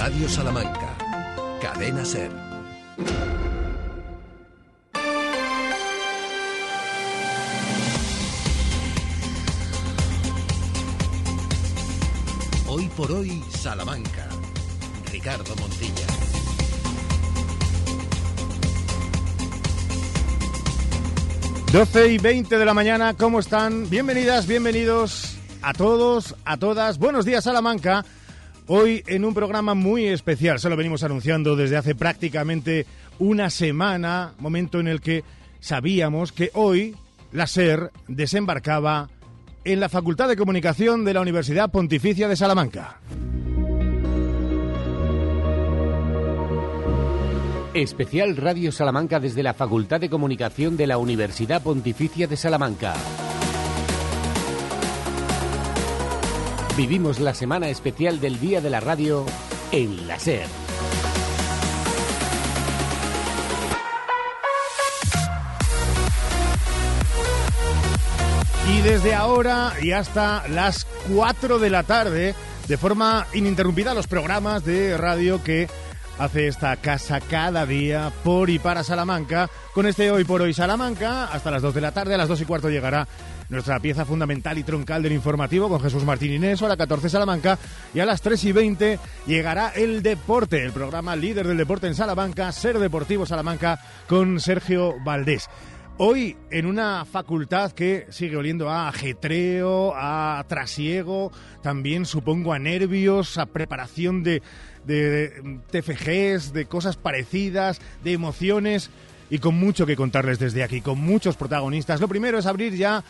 Radio Salamanca. Cadena Ser. Hoy por hoy, Salamanca. Ricardo Montilla. Doce y 20 de la mañana, ¿cómo están? Bienvenidas, bienvenidos a todos, a todas. Buenos días, Salamanca. Hoy en un programa muy especial, se lo venimos anunciando desde hace prácticamente una semana, momento en el que sabíamos que hoy la SER desembarcaba en la Facultad de Comunicación de la Universidad Pontificia de Salamanca. Especial Radio Salamanca desde la Facultad de Comunicación de la Universidad Pontificia de Salamanca. Vivimos la semana especial del Día de la Radio en la SER. Y desde ahora y hasta las 4 de la tarde, de forma ininterrumpida, los programas de radio que hace esta casa cada día por y para Salamanca. Con este Hoy por Hoy Salamanca, hasta las 2 de la tarde, a las 2 y cuarto llegará nuestra pieza fundamental y troncal del informativo con Jesús Martín Inés, a las 14 Salamanca, y a las 3 y 20 llegará el deporte, el programa líder del deporte en Salamanca, Ser Deportivo Salamanca, con Sergio Valdés. Hoy en una facultad que sigue oliendo a ajetreo, a trasiego, también supongo a nervios, a preparación de, de, TFGs, de cosas parecidas, de emociones y con mucho que contarles desde aquí, con muchos protagonistas. Lo primero es abrir ya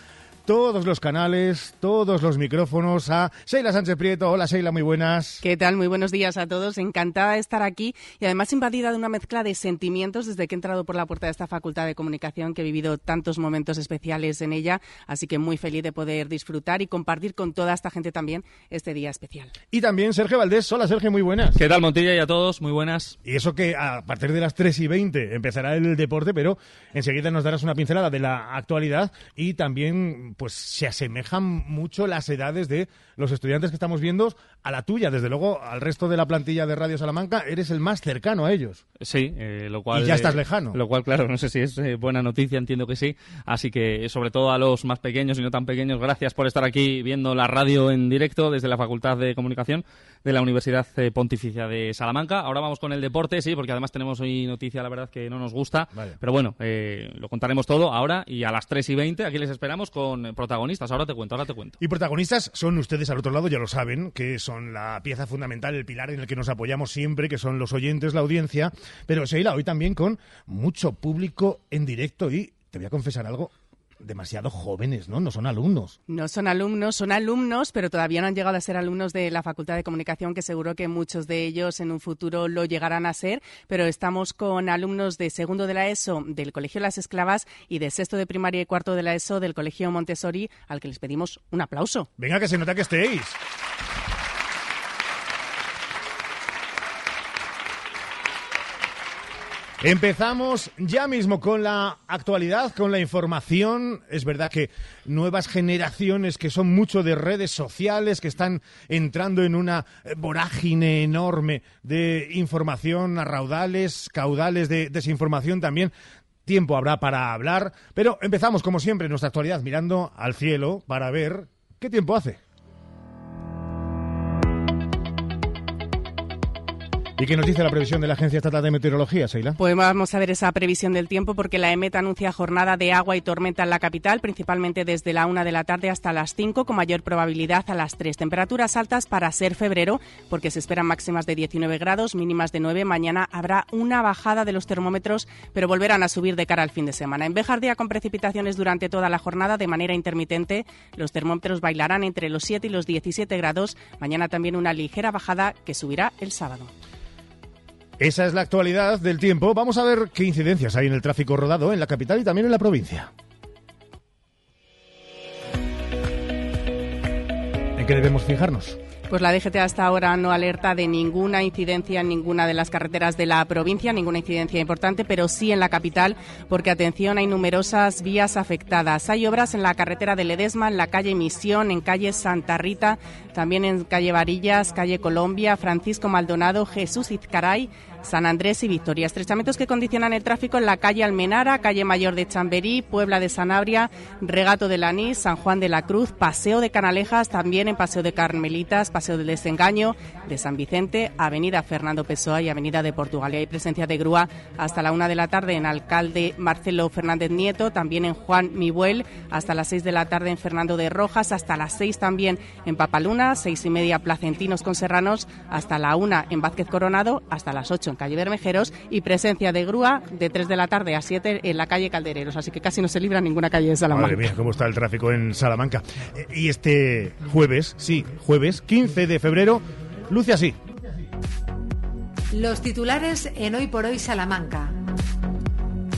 todos los canales, todos los micrófonos a Sheila Sánchez Prieto. Hola Sheila, muy buenas. ¿Qué tal? Muy buenos días a todos. Encantada de estar aquí y además invadida de una mezcla de sentimientos desde que he entrado por la puerta de esta facultad de comunicación que he vivido tantos momentos especiales en ella. Así que muy feliz de poder disfrutar y compartir con toda esta gente también este día especial. Y también Sergio Valdés. Hola Sergio, muy buenas. ¿Qué tal Montilla y a todos? Muy buenas. Y eso que a partir de las 3 y 20 empezará el deporte, pero enseguida nos darás una pincelada de la actualidad y también pues se asemejan mucho las edades de los estudiantes que estamos viendo a la tuya. Desde luego, al resto de la plantilla de Radio Salamanca, eres el más cercano a ellos. Sí, eh, lo cual... Y ya estás lejano. Lo cual, claro, no sé si es eh, buena noticia, entiendo que sí. Así que, sobre todo a los más pequeños y no tan pequeños, gracias por estar aquí viendo la radio en directo desde la Facultad de Comunicación de la Universidad eh, Pontificia de Salamanca. Ahora vamos con el deporte, sí, porque además tenemos hoy noticia, la verdad, que no nos gusta. Vale. Pero bueno, eh, lo contaremos todo ahora y a las 3 y 20 aquí les esperamos con protagonistas. Ahora te cuento, ahora te cuento. Y protagonistas son ustedes al otro lado, ya lo saben, que son la pieza fundamental, el pilar en el que nos apoyamos siempre, que son los oyentes, la audiencia. Pero Sheila, hoy también con mucho público en directo y te voy a confesar algo, demasiado jóvenes, ¿no? No son alumnos. No son alumnos, son alumnos, pero todavía no han llegado a ser alumnos de la Facultad de Comunicación, que seguro que muchos de ellos en un futuro lo llegarán a ser. Pero estamos con alumnos de segundo de la ESO del Colegio Las Esclavas y de sexto de primaria y cuarto de la ESO del Colegio Montessori, al que les pedimos un aplauso. Venga, que se nota que estéis. Empezamos ya mismo con la actualidad, con la información. Es verdad que nuevas generaciones que son mucho de redes sociales, que están entrando en una vorágine enorme de información a raudales, caudales de desinformación también. Tiempo habrá para hablar, pero empezamos como siempre nuestra actualidad mirando al cielo para ver qué tiempo hace. ¿Y qué nos dice la previsión de la Agencia Estatal de Meteorología, Seila? Pues vamos a ver esa previsión del tiempo porque la EMET anuncia jornada de agua y tormenta en la capital, principalmente desde la una de la tarde hasta las 5, con mayor probabilidad a las 3. Temperaturas altas para ser febrero, porque se esperan máximas de 19 grados, mínimas de 9. Mañana habrá una bajada de los termómetros, pero volverán a subir de cara al fin de semana. En Bejardía, con precipitaciones durante toda la jornada de manera intermitente, los termómetros bailarán entre los 7 y los 17 grados. Mañana también una ligera bajada que subirá el sábado. Esa es la actualidad del tiempo. Vamos a ver qué incidencias hay en el tráfico rodado en la capital y también en la provincia. ¿En qué debemos fijarnos? Pues la DGT hasta ahora no alerta de ninguna incidencia en ninguna de las carreteras de la provincia, ninguna incidencia importante, pero sí en la capital, porque atención, hay numerosas vías afectadas. Hay obras en la carretera de Ledesma, en la calle Misión, en calle Santa Rita, también en calle Varillas, calle Colombia, Francisco Maldonado, Jesús Izcaray, San Andrés y Victoria. Estrechamientos que condicionan el tráfico en la calle Almenara, calle Mayor de Chamberí, Puebla de Sanabria, Regato de Lanís, San Juan de la Cruz, Paseo de Canalejas, también en Paseo de Carmelitas, Paseo del Desengaño, de San Vicente, Avenida Fernando Pessoa y Avenida de Portugal. Y hay presencia de grúa hasta la una de la tarde en Alcalde Marcelo Fernández Nieto, también en Juan Mibuel, hasta las seis de la tarde en Fernando de Rojas, hasta las seis también en Papaluna, seis y media Placentinos con Serranos, hasta la una en Vázquez Coronado, hasta las ocho en calle Bermejeros y presencia de grúa de 3 de la tarde a 7 en la calle Caldereros. Así que casi no se libra ninguna calle de Salamanca. Madre mía, cómo está el tráfico en Salamanca. Eh, y este jueves, sí, jueves 15 de febrero, luce así. Los titulares en Hoy por Hoy Salamanca.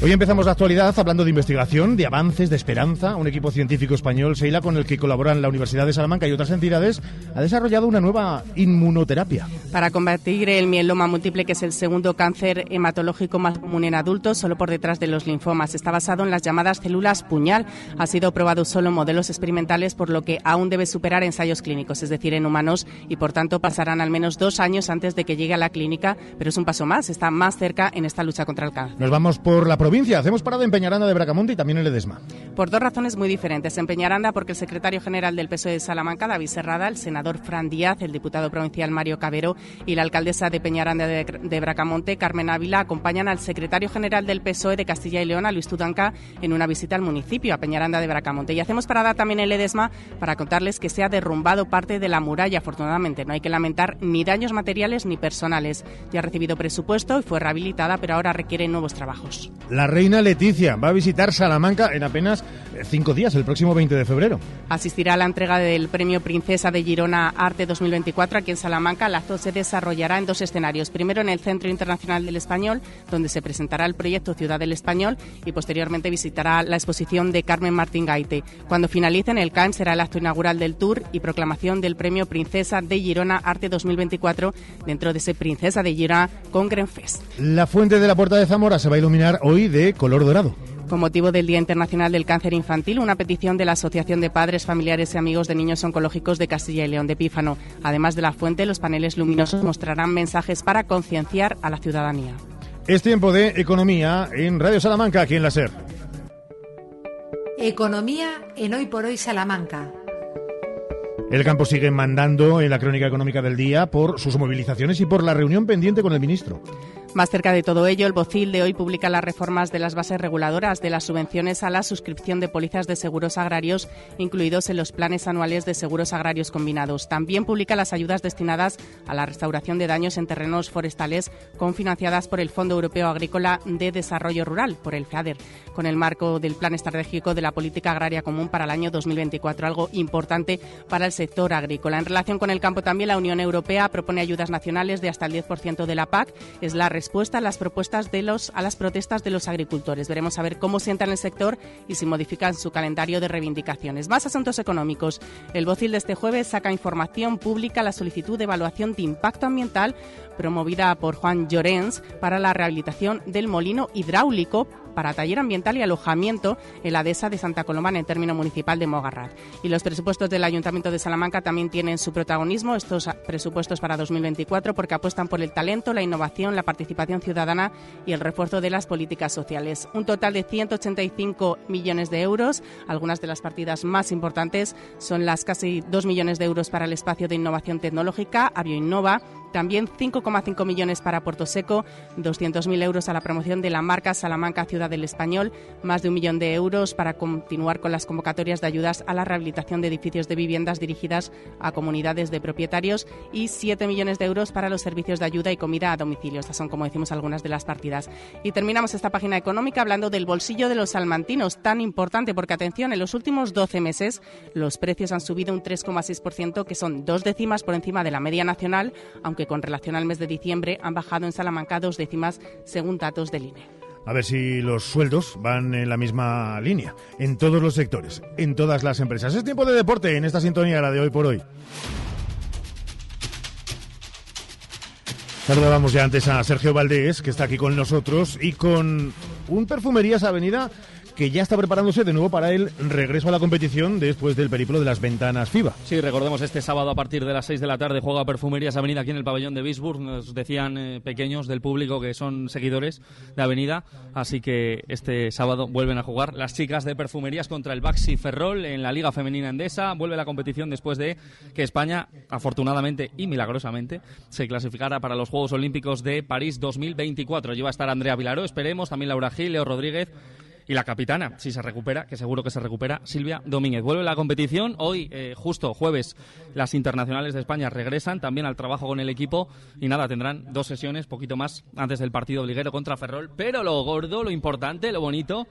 Hoy empezamos la actualidad hablando de investigación, de avances, de esperanza. Un equipo científico español, Seila, con el que colaboran la Universidad de Salamanca y otras entidades, ha desarrollado una nueva inmunoterapia. Para combatir el mieloma múltiple, que es el segundo cáncer hematológico más común en adultos, solo por detrás de los linfomas. Está basado en las llamadas células puñal. Ha sido probado solo en modelos experimentales, por lo que aún debe superar ensayos clínicos, es decir, en humanos, y por tanto pasarán al menos dos años antes de que llegue a la clínica, pero es un paso más, está más cerca en esta lucha contra el cáncer. Nos vamos por la provincia Hacemos parada en Peñaranda de Bracamonte y también en Ledesma. Por dos razones muy diferentes. En Peñaranda, porque el secretario general del PSOE de Salamanca, David Serrada, el senador Fran Díaz, el diputado provincial Mario Cabero y la alcaldesa de Peñaranda de, Bracamonte, Carmen Ávila, acompañan al secretario general del PSOE de Castilla y León, Luis Tudanca, en una visita al municipio, a Peñaranda de Bracamonte. Y hacemos parada también en Ledesma para contarles que se ha derrumbado parte de la muralla, afortunadamente. No hay que lamentar ni daños materiales ni personales. Ya ha recibido presupuesto y fue rehabilitada, pero ahora requiere nuevos trabajos. La reina Leticia va a visitar Salamanca en apenas eh, cinco días, el próximo 20 de febrero. Asistirá a la entrega del Premio Princesa de Girona Arte 2024 aquí en Salamanca. El acto se desarrollará en dos escenarios. Primero en el Centro Internacional del Español, donde se presentará el proyecto Ciudad del Español y posteriormente visitará la exposición de Carmen Martín Gaite. Cuando finalice en el CAN será el acto inaugural del tour y proclamación del Premio Princesa de Girona Arte 2024 dentro de ese Princesa de Girona con Fest. La fuente de la Puerta de Zamora se va a iluminar hoy de color dorado. Con motivo del Día Internacional del Cáncer Infantil, una petición de la Asociación de Padres, Familiares y Amigos de Niños Oncológicos de Castilla y León de Pífano. Además de la fuente, los paneles luminosos mostrarán mensajes para concienciar a la ciudadanía. Es tiempo de economía en Radio Salamanca, aquí en la SER. Economía en Hoy por Hoy Salamanca. El campo sigue mandando en la crónica económica del día por sus movilizaciones y por la reunión pendiente con el ministro. Más cerca de todo ello, el Bocil de hoy publica las reformas de las bases reguladoras de las subvenciones a la suscripción de pólizas de seguros agrarios incluidos en los planes anuales de seguros agrarios combinados. También publica las ayudas destinadas a la restauración de daños en terrenos forestales confinanciadas por el Fondo Europeo Agrícola de Desarrollo Rural, por el FEADER, con el marco del Plan Estratégico de la Política Agraria Común para el año 2024, algo importante para el sector agrícola. En relación con el campo también, la Unión Europea propone ayudas nacionales de hasta el 10% de la PAC. Es la respuesta a las propuestas de los a las protestas de los agricultores. Veremos a ver cómo sientan el sector y si modifican su calendario de reivindicaciones. Más asuntos económicos. El Bocil de este jueves saca información pública la solicitud de evaluación de impacto ambiental promovida por Juan Llorens para la rehabilitación del molino hidráulico para taller ambiental y alojamiento en la dehesa de Santa Coloma en el término municipal de Mogarrat. Y los presupuestos del Ayuntamiento de Salamanca también tienen su protagonismo, estos presupuestos para 2024, porque apuestan por el talento, la innovación, la participación ciudadana y el refuerzo de las políticas sociales. Un total de 185 millones de euros. Algunas de las partidas más importantes son las casi 2 millones de euros para el espacio de innovación tecnológica, Avioinnova, también 5,5 millones para Puerto Seco, 200.000 euros a la promoción de la marca Salamanca Ciudad del Español, más de un millón de euros para continuar con las convocatorias de ayudas a la rehabilitación de edificios de viviendas dirigidas a comunidades de propietarios y 7 millones de euros para los servicios de ayuda y comida a domicilio. Estas son, como decimos, algunas de las partidas. Y terminamos esta página económica hablando del bolsillo de los salmantinos, tan importante porque, atención, en los últimos 12 meses los precios han subido un 3,6%, que son dos décimas por encima de la media nacional, aunque que con relación al mes de diciembre han bajado en Salamanca dos décimas según datos del INE. A ver si los sueldos van en la misma línea, en todos los sectores, en todas las empresas. Es tiempo de deporte en esta sintonía, la de hoy por hoy. Saludábamos ya antes a Sergio Valdés, que está aquí con nosotros, y con un Perfumerías Avenida que ya está preparándose de nuevo para el regreso a la competición después del periplo de las ventanas FIBA. Sí, recordemos este sábado a partir de las 6 de la tarde juega Perfumerías Avenida aquí en el pabellón de Bisburg. Nos decían eh, pequeños del público que son seguidores de Avenida, así que este sábado vuelven a jugar las chicas de Perfumerías contra el Baxi Ferrol en la Liga Femenina Endesa. Vuelve la competición después de que España, afortunadamente y milagrosamente, se clasificara para los Juegos Olímpicos de París 2024. Lleva a estar Andrea Vilaró, esperemos, también Laura Gil, Leo Rodríguez y la capitana, si se recupera, que seguro que se recupera, Silvia Domínguez. Vuelve la competición. Hoy, eh, justo jueves, las internacionales de España regresan también al trabajo con el equipo. Y nada, tendrán dos sesiones, poquito más, antes del partido liguero contra Ferrol. Pero lo gordo, lo importante, lo bonito,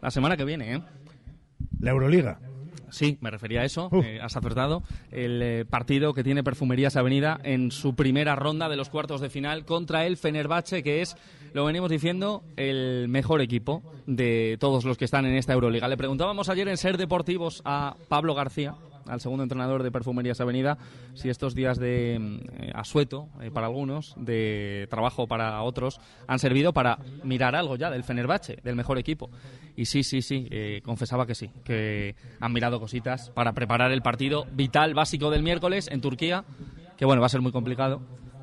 la semana que viene, ¿eh? La Euroliga. Sí, me refería a eso, eh, has acertado. El eh, partido que tiene Perfumerías Avenida en su primera ronda de los cuartos de final contra el Fenerbahce, que es, lo venimos diciendo, el mejor equipo de todos los que están en esta Euroliga. Le preguntábamos ayer en Ser Deportivos a Pablo García, al segundo entrenador de Perfumerías Avenida, si estos días de eh, asueto eh, para algunos, de trabajo para otros, han servido para mirar algo ya del Fenerbahce, del mejor equipo. Y sí, sí, sí, eh, confesaba que sí, que han mirado cositas para preparar el partido vital, básico del miércoles en Turquía, que bueno, va a ser muy complicado,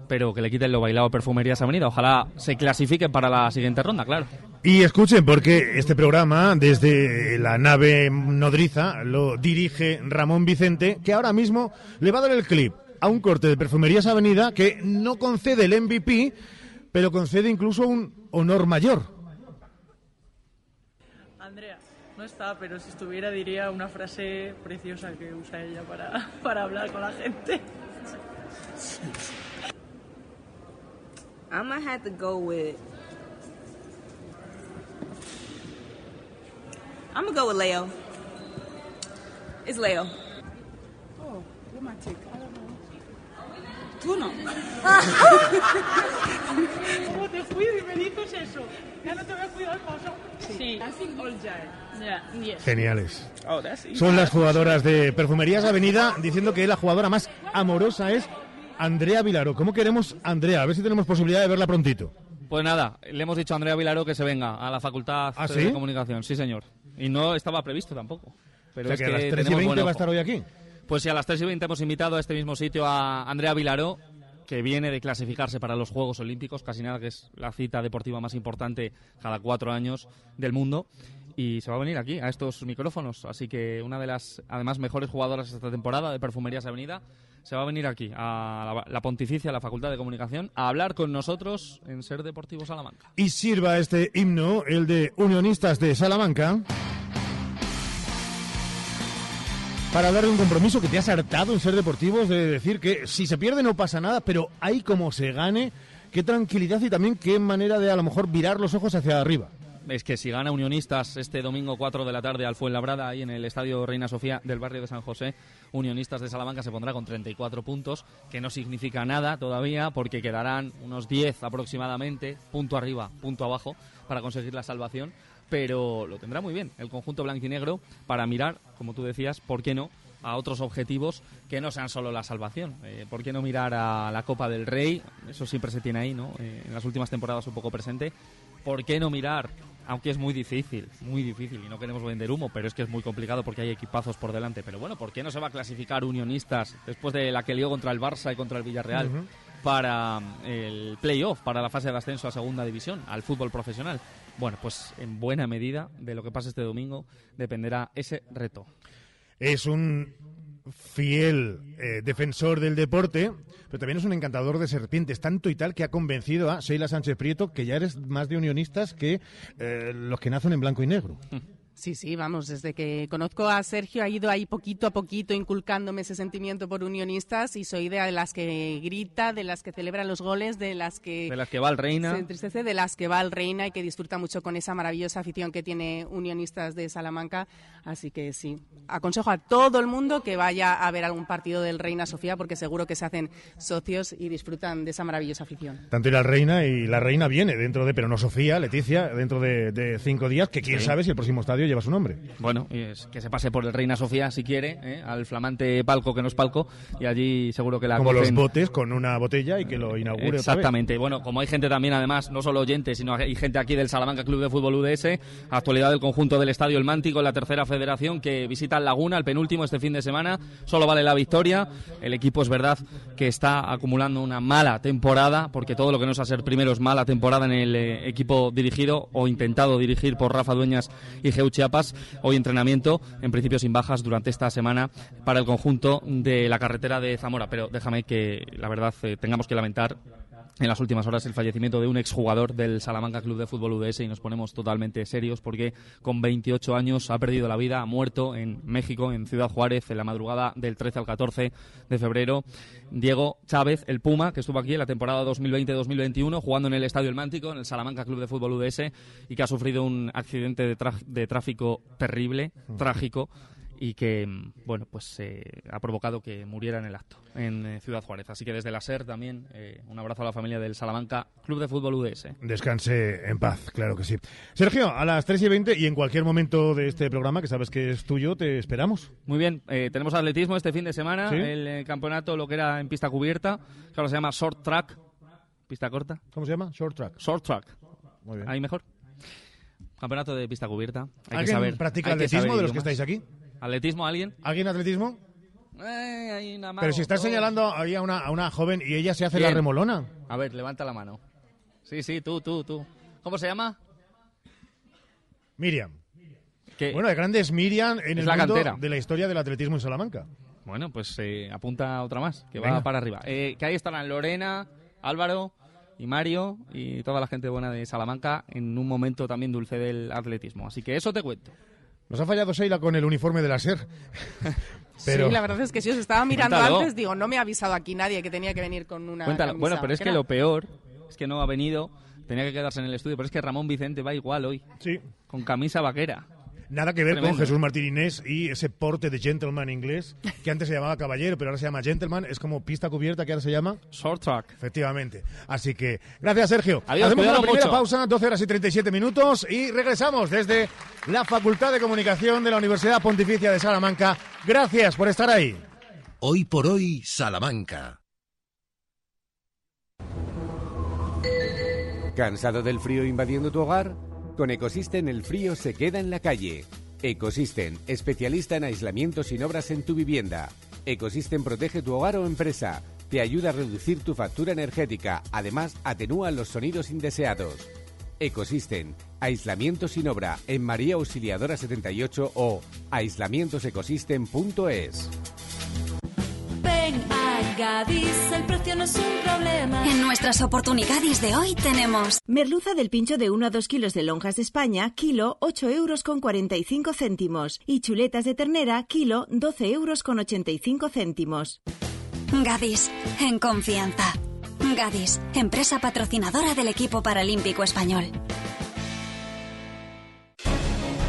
pero que le quiten lo bailado a Perfumerías Avenida. Ojalá se clasifiquen para la siguiente ronda, claro. Y escuchen, porque este programa, desde la nave nodriza, lo dirige Ramón Vicente, que ahora mismo le va a dar el clip a un corte de Perfumerías Avenida que no concede el MVP, pero concede incluso un honor mayor. Andrea, no está, pero si estuviera diría una frase preciosa que usa ella para, para hablar con la gente. I might have to go with. I'm gonna go with Leo. It's Leo. Oh, romantic. I don't know. Tú no. ¿Cómo te fui y me dices eso? Ya no te voy a cuidar el paso. Sí. Geniales. Oh, that's easy. Son las jugadoras de Perfumerías Avenida diciendo que la jugadora más amorosa es Andrea Vilaro. ¿Cómo queremos Andrea? A ver si tenemos posibilidad de verla prontito. Pues nada, le hemos dicho a Andrea Vilaro que se venga a la Facultad ¿Ah, de sí? Comunicación. Sí, señor. Y no estaba previsto tampoco. Pero O sea es que a las 3 y tenemos 20 buen va a estar hoy aquí. Pues sí, a las 3 y 20 hemos invitado a este mismo sitio a Andrea Vilaró, que viene de clasificarse para los Juegos Olímpicos, casi nada, que es la cita deportiva más importante cada cuatro años del mundo. Y se va a venir aquí, a estos micrófonos. Así que una de las, además, mejores jugadoras esta temporada de Perfumerías Avenida se va a venir aquí, a la, Pontificia, a la Facultad de Comunicación, a hablar con nosotros en Ser Deportivo Salamanca. Y sirva este himno, el de Unionistas de Salamanca, para hablar de un compromiso que te has hartado en ser deportivos, de decir que si se pierde no pasa nada, pero hay como se gane, qué tranquilidad y también qué manera de a lo mejor virar los ojos hacia arriba. Es que si gana Unionistas este domingo 4 de la tarde al Fuenlabrada, ahí en el Estadio Reina Sofía del barrio de San José, Unionistas de Salamanca se pondrá con 34 puntos, que no significa nada todavía, porque quedarán unos 10 aproximadamente, punto arriba, punto abajo, para conseguir la salvación, pero lo tendrá muy bien el conjunto blanquinegro para mirar, como tú decías, ¿por qué no? a otros objetivos que no sean solo la salvación. Eh, ¿Por qué no mirar a la Copa del Rey? Eso siempre se tiene ahí, ¿no? Eh, en las últimas temporadas un poco presente. ¿Por qué no mirar aunque es muy difícil, muy difícil, y no queremos vender humo, pero es que es muy complicado porque hay equipazos por delante. Pero bueno, ¿por qué no se va a clasificar Unionistas después de la que lió contra el Barça y contra el Villarreal para mm, el playoff, para la fase de ascenso a segunda división, al fútbol profesional? Bueno, pues en buena medida de lo que pase este domingo dependerá ese reto. Es un fiel eh, defensor del deporte, pero también es un encantador de serpientes, tanto y tal que ha convencido a Sheila Sánchez Prieto que ya eres más de unionistas que eh, los que nacen en blanco y negro. Sí, sí, vamos, desde que conozco a Sergio ha ido ahí poquito a poquito inculcándome ese sentimiento por unionistas y soy de las que grita, de las que celebra los goles, de las que De las que va el Reina. se entristece, de las que va al Reina y que disfruta mucho con esa maravillosa afición que tiene Unionistas de Salamanca. Así que sí, aconsejo a todo el mundo que vaya a ver algún partido del Reina Sofía porque seguro que se hacen socios y disfrutan de esa maravillosa afición. Tanto ir al Reina y la Reina viene dentro de, pero no Sofía, Leticia, dentro de, de cinco días, que quién Sí. sabe si el próximo estadio lleva su nombre. Bueno, es que se pase por el Reina Sofía si quiere, ¿eh? al flamante palco que no es palco, y allí seguro que la Como los cocen- botes con una botella y que lo inaugure otra vez. Exactamente. Bueno, como hay gente también, además, no solo oyentes, sino hay gente aquí del Salamanca Club de Fútbol UDS, actualidad del conjunto del Estadio El Mántico, la tercera federación, que visita Laguna, el penúltimo este fin de semana. Solo vale la victoria. El equipo es verdad que está acumulando una mala temporada, porque todo lo que no es a ser primero es mala temporada en el eh, equipo dirigido o intentado dirigir por Rafa Dueñas y Geu Chiapas. Hoy entrenamiento, en principio sin bajas, durante esta semana para el conjunto de la carretera de Zamora. Pero déjame que, la verdad, eh, tengamos que lamentar en las últimas horas el fallecimiento de un exjugador del Salamanca Club de Fútbol UDS y nos ponemos totalmente serios porque con 28 años ha perdido la vida, ha muerto en México, en Ciudad Juárez, en la madrugada del 13 al 14 de febrero. Diego Chávez, el Puma, que estuvo aquí en la temporada 2020-2021 jugando en el Estadio El Mántico, en el Salamanca Club de Fútbol UDS y que ha sufrido un accidente de, de tráfico terrible, trágico y que bueno pues eh, ha provocado que muriera en el acto en eh, Ciudad Juárez. Así que desde la SER también eh, un abrazo a la familia del Salamanca Club de Fútbol UDS. Descanse en paz, claro que sí. Sergio, a las 3 y 20 y en cualquier momento de este programa, que sabes que es tuyo, te esperamos. Muy bien, eh, tenemos atletismo este fin de semana, ¿Sí? el eh, campeonato lo que era en pista cubierta, que ahora se llama short track, pista corta, ¿Cómo se llama? Short track. short track, Muy bien. ahí mejor. Campeonato de pista cubierta. Hay que ¿Alguien saber, practica hay atletismo de los que estáis aquí? ¿Atletismo alguien? ¿Alguien atletismo? Eh, hay una mano, Pero si estás señalando ahí a una, a una joven y ella se hace la remolona. A ver, levanta la mano. Sí, sí, tú, tú, tú. ¿Cómo se llama? Miriam. Que- Bueno, de grandes Miriam en Es el la mundo cantera. de la historia del atletismo en Salamanca. Bueno, pues eh, apunta otra más, que Venga. va para arriba. Eh, que ahí estarán Lorena, Álvaro y Mario y toda la gente buena de Salamanca en un momento también dulce del atletismo. Así que eso te cuento. Nos ha fallado Sheila con el uniforme de la SER. Pero Sí, la verdad es que si os estaba mirando Cuéntalo. antes, digo, no me ha avisado aquí nadie que tenía que venir con una Cuéntalo. camisa Bueno, pero es que lo peor es que no ha venido, tenía que quedarse en el estudio, pero es que Ramón Vicente va igual hoy, sí, con camisa vaquera. Nada que ver Tremendo. con Jesús Martín Inés y ese porte de gentleman inglés que antes se llamaba caballero, pero ahora se llama gentleman. Es como pista cubierta que ahora se llama. Short track. Efectivamente. Así que, gracias Sergio. Adiós, Hacemos una primera mucho. pausa, 12 horas y 37 minutos, y regresamos desde la Facultad de Comunicación de la Universidad Pontificia de Salamanca. Gracias por estar ahí. Hoy por hoy, Salamanca. ¿Cansado del frío invadiendo tu hogar? Con Ecosystem el frío se queda en la calle. Ecosystem, especialista en aislamiento sin obras en tu vivienda. Ecosystem protege tu hogar o empresa. Te ayuda a reducir tu factura energética. Además, atenúa los sonidos indeseados. Ecosystem, aislamiento sin obra en María Auxiliadora 78 o aislamientosecosystem.es. El precio no es un problema. En nuestras oportunidades de hoy tenemos Merluza del pincho de 1 a 2 kilos de lonjas de España, kilo 8 euros con 45 céntimos. Y chuletas de ternera, kilo 12 euros con 85 céntimos. Gadis, en confianza. Gadis, empresa patrocinadora del equipo paralímpico español.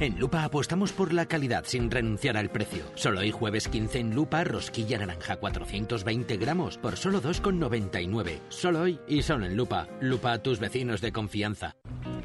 En Lupa apostamos por la calidad sin renunciar al precio. Solo hoy jueves 15 en Lupa, rosquilla naranja 420 gramos por solo 2,99. Solo hoy y solo en Lupa. Lupa a tus vecinos de confianza.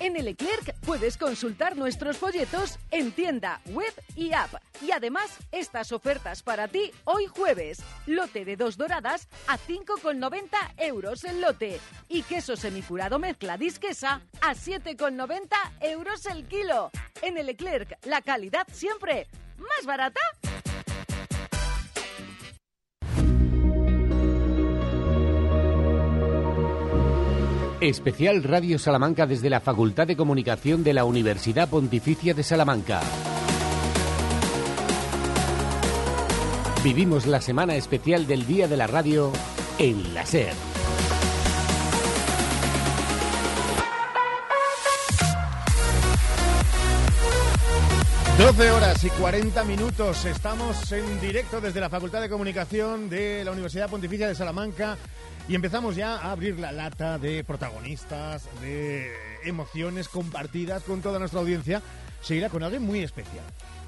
En el puedes consultar nuestros folletos en tienda, web y app. Y además, estas ofertas para ti hoy jueves. Lote de dos doradas a 5,90 euros el lote. Y queso semicurado mezcla disquesa a 7,90 euros el kilo. En el la calidad siempre más barata. Especial Radio Salamanca desde la Facultad de Comunicación de la Universidad Pontificia de Salamanca. Vivimos la semana especial del Día de la Radio en la SER. Doce horas y 40 minutos. Estamos en directo desde la Facultad de Comunicación de la Universidad Pontificia de Salamanca y empezamos ya a abrir la lata de protagonistas, de emociones compartidas con toda nuestra audiencia. Seguirá con alguien muy especial.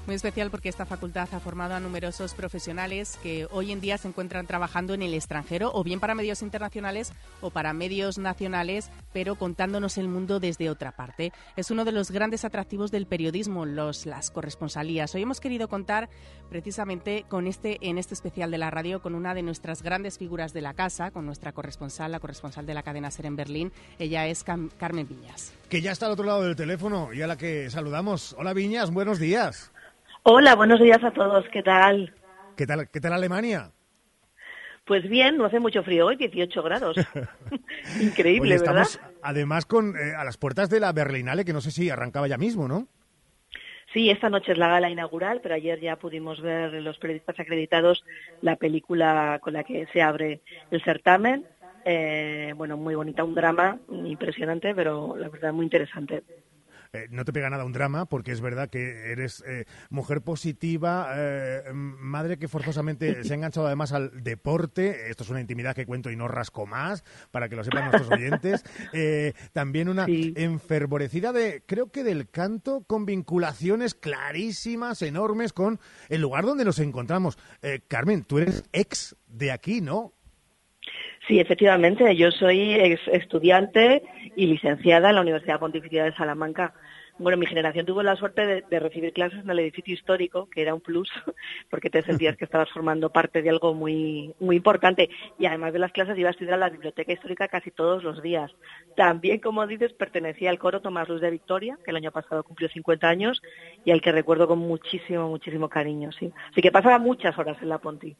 Muy especial porque esta facultad ha formado a numerosos profesionales que hoy en día se encuentran trabajando en el extranjero, o bien para medios internacionales o para medios nacionales, pero contándonos el mundo desde otra parte. Es uno de los grandes atractivos del periodismo, los, las corresponsalías. Hoy hemos querido contar precisamente con este, en este especial de la radio con una de nuestras grandes figuras de la casa, con nuestra corresponsal, la corresponsal de la cadena SER en Berlín. Ella es Carmen Viñas. Que ya está al otro lado del teléfono y a la que saludamos. Hola Viñas, buenos días. Hola, buenos días a todos. ¿Qué tal? ¿Qué tal, qué tal Alemania? Pues bien, no hace mucho frío hoy, 18 grados. Increíble, ¿verdad? Estamos además con eh, a las puertas de la Berlinale, que no sé si arrancaba ya mismo, ¿no? Sí, esta noche es la gala inaugural, pero ayer ya pudimos ver los periodistas acreditados la película con la que se abre el certamen. Eh, bueno, muy bonita, un drama impresionante, pero la verdad muy interesante. Eh, no te pega nada un drama, porque es verdad que eres eh, mujer positiva, eh, madre que forzosamente se ha enganchado además al deporte. Esto es una intimidad que cuento y no rasco más, para que lo sepan nuestros oyentes. también una enfervorecida de, creo que del canto, con vinculaciones clarísimas, enormes con el lugar donde nos encontramos. Carmen, tú eres ex de aquí, ¿no? Sí, efectivamente. Yo soy ex estudiante y licenciada en la Universidad Pontificia de Salamanca. Bueno, mi generación tuvo la suerte de, recibir clases en el edificio histórico, que era un plus, porque te sentías que estabas formando parte de algo muy, muy importante. Y además de las clases iba a estudiar a la biblioteca histórica casi todos los días. También, como dices, pertenecía al coro Tomás Luz de Victoria, que el año pasado cumplió 50 años, y al que recuerdo con muchísimo, muchísimo cariño. Sí. Así que pasaba muchas horas en la Ponti.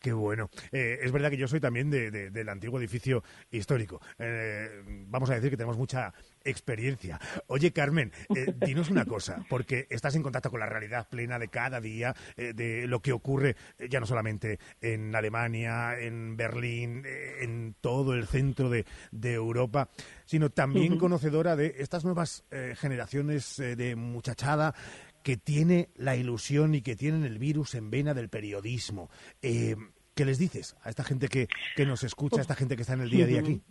Qué bueno. Eh, es verdad que yo soy también del antiguo edificio histórico. Eh, vamos a decir que tenemos mucha experiencia. Oye, Carmen, eh, dinos una cosa, porque estás en contacto con la realidad plena de cada día, de lo que ocurre ya no solamente en Alemania, en Berlín, en todo el centro de, Europa, sino también conocedora de estas nuevas generaciones de muchachada que tiene la ilusión y que tienen el virus en vena del periodismo. Eh, ¿Qué les dices a esta gente que, que nos escucha, a esta gente que está en el día a día aquí?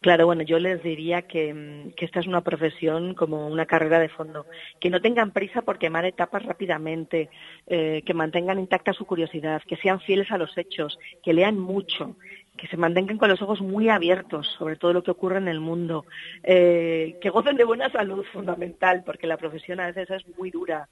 Claro, bueno, yo les diría que, que, esta es una profesión como una carrera de fondo, que no tengan prisa por quemar etapas rápidamente, eh, que mantengan intacta su curiosidad, que sean fieles a los hechos, que lean mucho, que se mantengan con los ojos muy abiertos sobre todo lo que ocurre en el mundo, eh, que gocen de buena salud, fundamental, porque la profesión a veces es muy dura.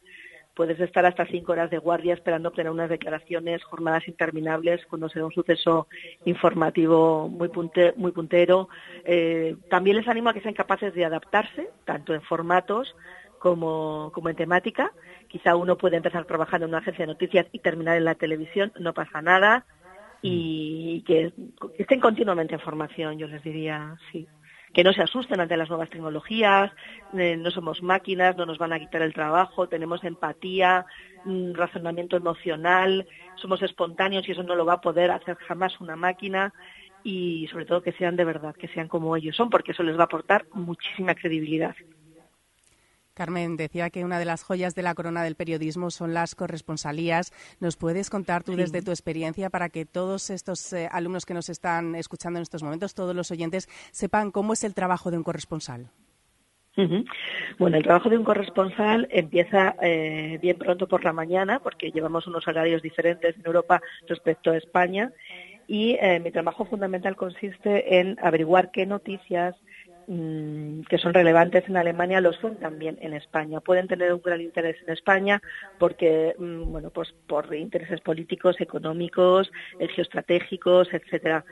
Puedes estar hasta cinco horas de guardia esperando obtener unas declaraciones, jornadas interminables, cuando sea un suceso informativo muy, muy puntero. Eh, también les animo a que sean capaces de adaptarse, tanto en formatos como, como en temática. Quizá uno puede empezar trabajando en una agencia de noticias y terminar en la televisión, no pasa nada y que, estén continuamente en formación, yo les diría, sí. Que no se asusten ante las nuevas tecnologías, eh, no somos máquinas, no nos van a quitar el trabajo, tenemos empatía, mm, razonamiento emocional, somos espontáneos y eso no lo va a poder hacer jamás una máquina y sobre todo que sean de verdad, que sean como ellos son, porque eso les va a aportar muchísima credibilidad. Carmen, decía que una de las joyas de la corona del periodismo son las corresponsalías. ¿Nos puedes contar tú desde tu experiencia para que todos estos eh, alumnos que nos están escuchando en estos momentos, todos los oyentes, sepan cómo es el trabajo de un corresponsal? Bueno, el trabajo de un corresponsal empieza eh, bien pronto por la mañana, porque llevamos unos horarios diferentes en Europa respecto a España, y eh, mi trabajo fundamental consiste en averiguar qué noticias Mm, que son relevantes en Alemania lo son también en España. Pueden tener un gran interés en España porque, mm, bueno, pues por intereses políticos, económicos, eh, geoestratégicos, etcétera.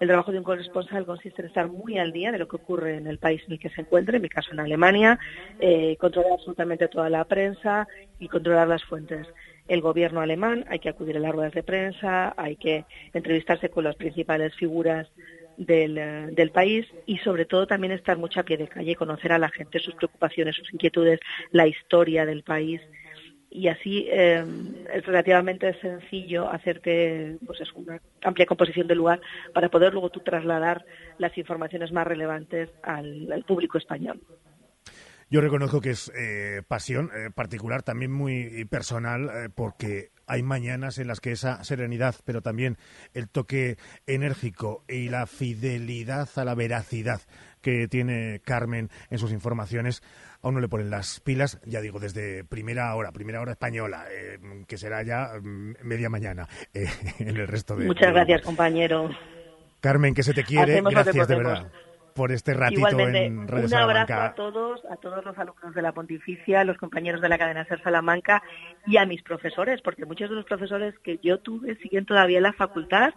El trabajo de un corresponsal consiste en estar muy al día de lo que ocurre en el país en el que se encuentre, en mi caso en Alemania, eh, controlar absolutamente toda la prensa y controlar las fuentes el gobierno alemán, hay que acudir a las ruedas de prensa, hay que entrevistarse con las principales figuras eh, del, país y sobre todo también estar mucho a pie de calle, conocer a la gente, sus preocupaciones, sus inquietudes, la historia del país y así eh, es relativamente sencillo hacerte pues es una amplia composición del lugar para poder luego tú trasladar las informaciones más relevantes al, público español. Yo reconozco que es eh, pasión particular, también muy personal, porque hay mañanas en las que esa serenidad, pero también el toque enérgico y la fidelidad a la veracidad que tiene Carmen en sus informaciones, a uno le ponen las pilas, ya digo, desde primera hora, primera hora española, eh, que será ya mm, media mañana eh, en el resto de... Muchas gracias, compañero. Carmen, que se te quiere, gracias de verdad por este ratito en Radio un abrazo a todos, a todos los alumnos de la Pontificia, a los compañeros de la cadena Ser Salamanca y a mis profesores, porque muchos de los profesores que yo tuve siguen todavía en la facultad.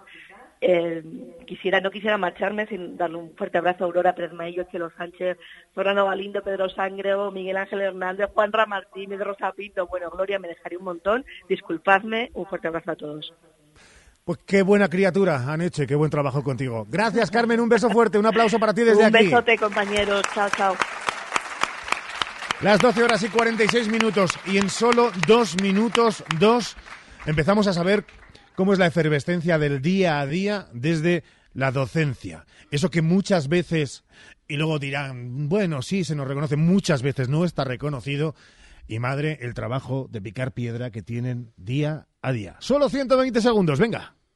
Eh, quisiera no quisiera marcharme sin darle un fuerte abrazo a Aurora Pérez Maillo, Chelo Sánchez, Fernando Galindo, Pedro Sangreo, Miguel Ángel Hernández, Juan Martínez, Rosa Pinto. Bueno, Gloria, me dejaría un montón. Disculpadme, un fuerte abrazo a todos. Pues qué buena criatura, Aneche, qué buen trabajo contigo. Gracias, Carmen, un beso fuerte, un aplauso para ti desde aquí. Un besote, compañeros. Chao, chao. Las 12 horas y 46 minutos y en solo dos minutos, dos, empezamos a saber cómo es la efervescencia del día a día desde la docencia. Eso que muchas veces, y luego dirán, bueno, sí, se nos reconoce, muchas veces no está reconocido. Y madre, el trabajo de picar piedra que tienen día a día. Solo 120 segundos, venga.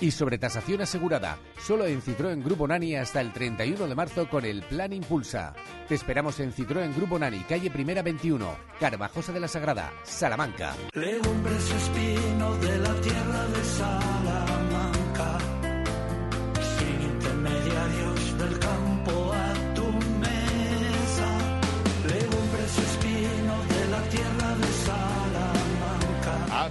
y sobre tasación asegurada, solo en Citroën Grupo Nani hasta el 31 de marzo con el Plan Impulsa. Te esperamos en Citroën Grupo Nani, calle Primera 21, Carvajosa de la Sagrada, Salamanca. Legumbres espino de la tierra de Salamanca, sin intermediarios del campo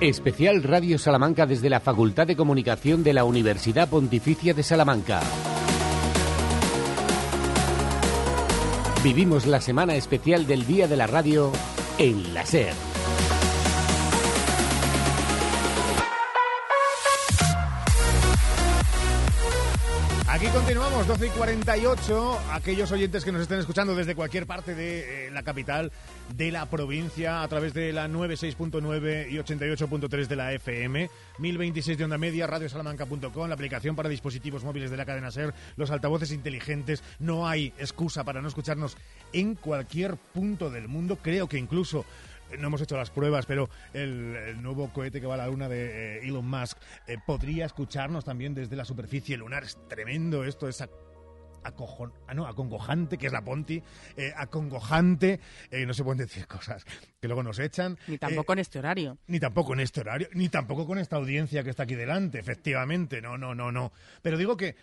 Especial Radio Salamanca desde la Facultad de Comunicación de la Universidad Pontificia de Salamanca. Vivimos la semana especial del Día de la Radio en la SER. Aquí continuamos, 12 y 48. Aquellos oyentes que nos estén escuchando desde cualquier parte de eh, la capital, de la provincia, a través de la 96.9 y 88.3 de la FM, 1026 de onda media, radiosalamanca.com, la aplicación para dispositivos móviles de la cadena SER, los altavoces inteligentes. No hay excusa para no escucharnos en cualquier punto del mundo. Creo que incluso no hemos hecho las pruebas, pero el, el nuevo cohete que va a la luna de eh, Elon Musk eh, podría escucharnos también desde la superficie lunar. Es tremendo esto, es ac- acojon- ah, no, acongojante, que es la Ponti, eh, acongojante, eh, no se pueden decir cosas que luego nos echan. Ni tampoco en este horario. Ni tampoco en este horario, ni tampoco con esta audiencia que está aquí delante, efectivamente. No, no, no, no. Pero digo que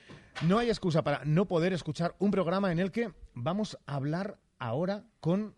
no hay excusa para no poder escuchar un programa en el que vamos a hablar ahora con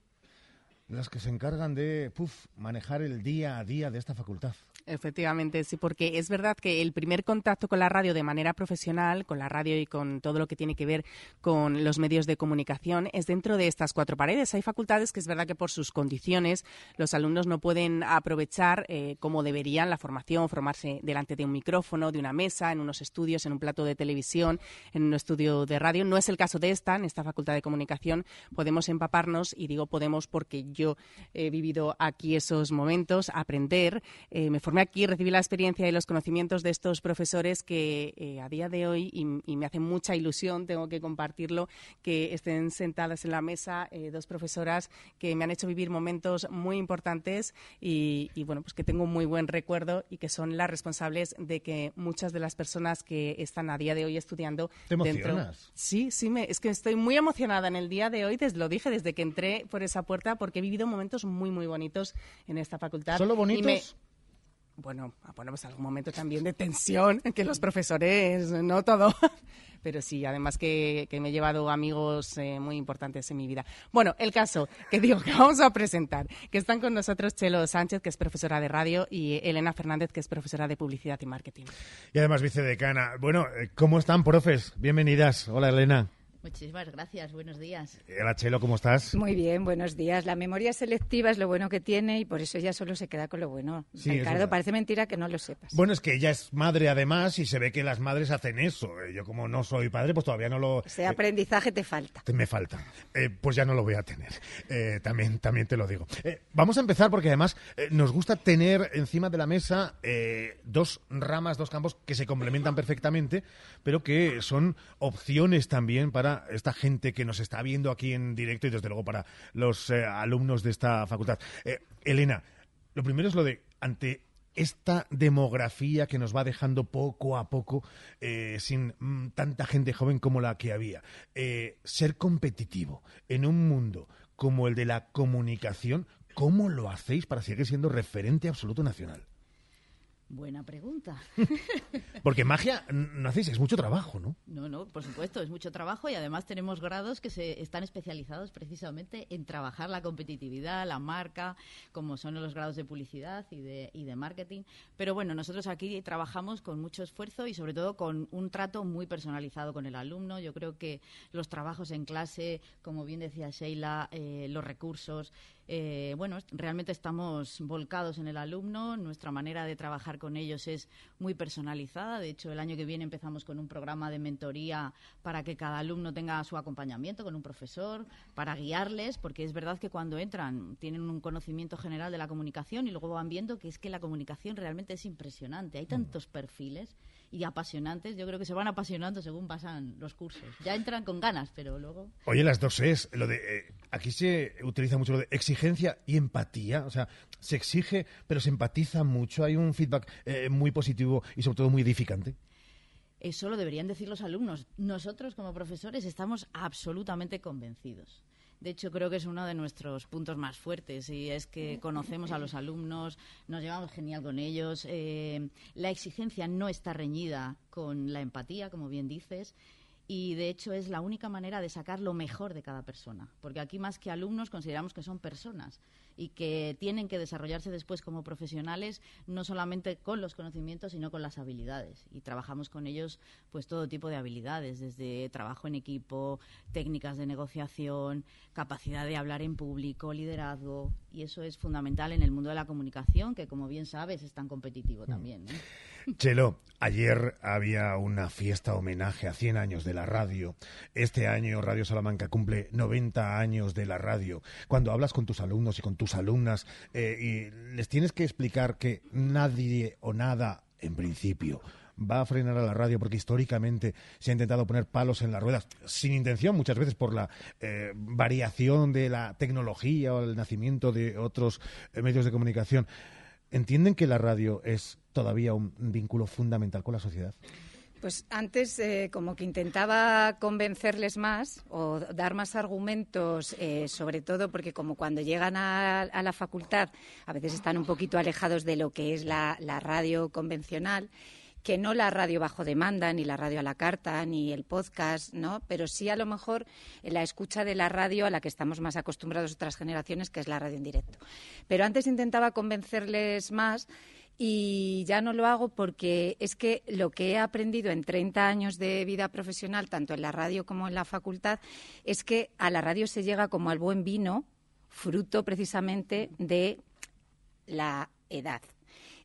las que se encargan de puf, manejar el día a día de esta facultad. Efectivamente, sí, porque es verdad que el primer contacto con la radio de manera profesional, con la radio y con todo lo que tiene que ver con los medios de comunicación, es dentro de estas cuatro paredes. Hay facultades que es verdad que por sus condiciones los alumnos no pueden aprovechar eh, como deberían la formación, formarse delante de un micrófono, de una mesa, en unos estudios, en un plato de televisión, en un estudio de radio. No es el caso de esta, en esta facultad de comunicación podemos empaparnos, y digo podemos porque yo he vivido aquí esos momentos, aprender, eh, me formé aquí, recibí la experiencia y los conocimientos de estos profesores que eh, a día de hoy, y, y me hace mucha ilusión, tengo que compartirlo, que estén sentadas en la mesa eh, dos profesoras que me han hecho vivir momentos muy importantes y, y, bueno, pues que tengo un muy buen recuerdo y que son las responsables de que muchas de las personas que están a día de hoy estudiando Te dentro. emocionas. Sí, sí, me, es que estoy muy emocionada en el día de hoy, desde, lo dije desde que entré por esa puerta, porque he vivido momentos muy, muy bonitos en esta facultad. ¿Solo bonitos? Bueno, bueno, pues algún momento también de tensión, que los profesores, no todo. Pero sí, además que, que me he llevado amigos eh, muy importantes en mi vida. Bueno, el caso que digo que vamos a presentar, que están con nosotros Chelo Sánchez, que es profesora de radio, y Elena Fernández, que es profesora de publicidad y marketing. Y además vicedecana. Bueno, eh, ¿cómo están, profes? Bienvenidas. Hola, Elena. Muchísimas gracias, buenos días. Hola, Chelo, ¿cómo estás? Muy bien, buenos días. La memoria selectiva es lo bueno que tiene y por eso ella solo se queda con lo bueno. Sí, Ricardo, parece mentira que no lo sepas. Bueno, es que ella es madre además y se ve que las madres hacen eso. Eh, Yo como no soy padre, pues todavía no lo... Ese aprendizaje te falta. Te- Me falta. Eh, pues ya no lo voy a tener. Eh, también, también te lo digo. Eh, vamos a empezar porque además eh, nos gusta tener encima de la mesa eh, dos ramas, dos campos que se complementan perfectamente, pero que son opciones también para esta gente que nos está viendo aquí en directo y desde luego para los eh, alumnos de esta facultad. Eh, Elena, lo primero es lo de ante esta demografía que nos va dejando poco a poco eh, sin mm, tanta gente joven como la que había. Ser competitivo en un mundo como el de la comunicación, ¿cómo lo hacéis para seguir siendo referente absoluto nacional? Buena pregunta. Porque magia no hacéis, es mucho trabajo, ¿no? No, no, por supuesto, es mucho trabajo y además tenemos grados que se están especializados precisamente en trabajar la competitividad, la marca, como son los grados de publicidad y de, y de marketing. Pero bueno, nosotros aquí trabajamos con mucho esfuerzo y sobre todo con un trato muy personalizado con el alumno. Yo creo que los trabajos en clase, como bien decía Sheila, eh, los recursos, eh, bueno, realmente estamos volcados en el alumno. Nuestra manera de trabajar con ellos es muy personalizada. De hecho, el año que viene empezamos con un programa de mentoría para que cada alumno tenga su acompañamiento con un profesor, para guiarles, porque es verdad que cuando entran tienen un conocimiento general de la comunicación y luego van viendo que es que la comunicación realmente es impresionante. Hay tantos perfiles y apasionantes. Yo creo que se van apasionando según pasan los cursos. Ya entran con ganas, pero luego... Oye, las dos es lo de eh, aquí se utiliza mucho lo de exigencia y empatía, o sea, se exige, pero se empatiza mucho, hay un feedback eh, muy positivo y sobre todo muy edificante. Eso lo deberían decir los alumnos. Nosotros, como profesores, estamos absolutamente convencidos. De hecho, creo que es uno de nuestros puntos más fuertes y es que conocemos a los alumnos, nos llevamos genial con ellos. eh, la exigencia no está reñida con la empatía, como bien dices. Y de hecho es la única manera de sacar lo mejor de cada persona. Porque aquí más que alumnos consideramos que son personas y que tienen que desarrollarse después como profesionales, no solamente con los conocimientos, sino con las habilidades. Y trabajamos con ellos pues todo tipo de habilidades, desde trabajo en equipo, técnicas de negociación, capacidad de hablar en público, liderazgo. Y eso es fundamental en el mundo de la comunicación, que como bien sabes es tan competitivo también. ¿no? Chelo, Ayer había una fiesta homenaje a 100 años de la radio. Este año Radio Salamanca cumple 90 años de la radio. Cuando hablas con tus alumnos y con tus alumnas eh, y les tienes que explicar que nadie o nada, en principio, va a frenar a la radio porque históricamente se ha intentado poner palos en las ruedas, sin intención muchas veces por la eh, variación de la tecnología o el nacimiento de otros eh, medios de comunicación. ¿Entienden que la radio es todavía un vínculo fundamental con la sociedad? Pues antes eh, como que intentaba convencerles más o dar más argumentos, eh, sobre todo porque como cuando llegan a, la facultad a veces están un poquito alejados de lo que es la radio convencional que no la radio bajo demanda, ni la radio a la carta, ni el podcast, ¿no? Pero sí a lo mejor la escucha de la radio a la que estamos más acostumbrados otras generaciones, que es la radio en directo. Pero antes intentaba convencerles más y ya no lo hago porque es que lo que he aprendido en 30 años de vida profesional, tanto en la radio como en la facultad, es que a la radio se llega como al buen vino, fruto precisamente de la edad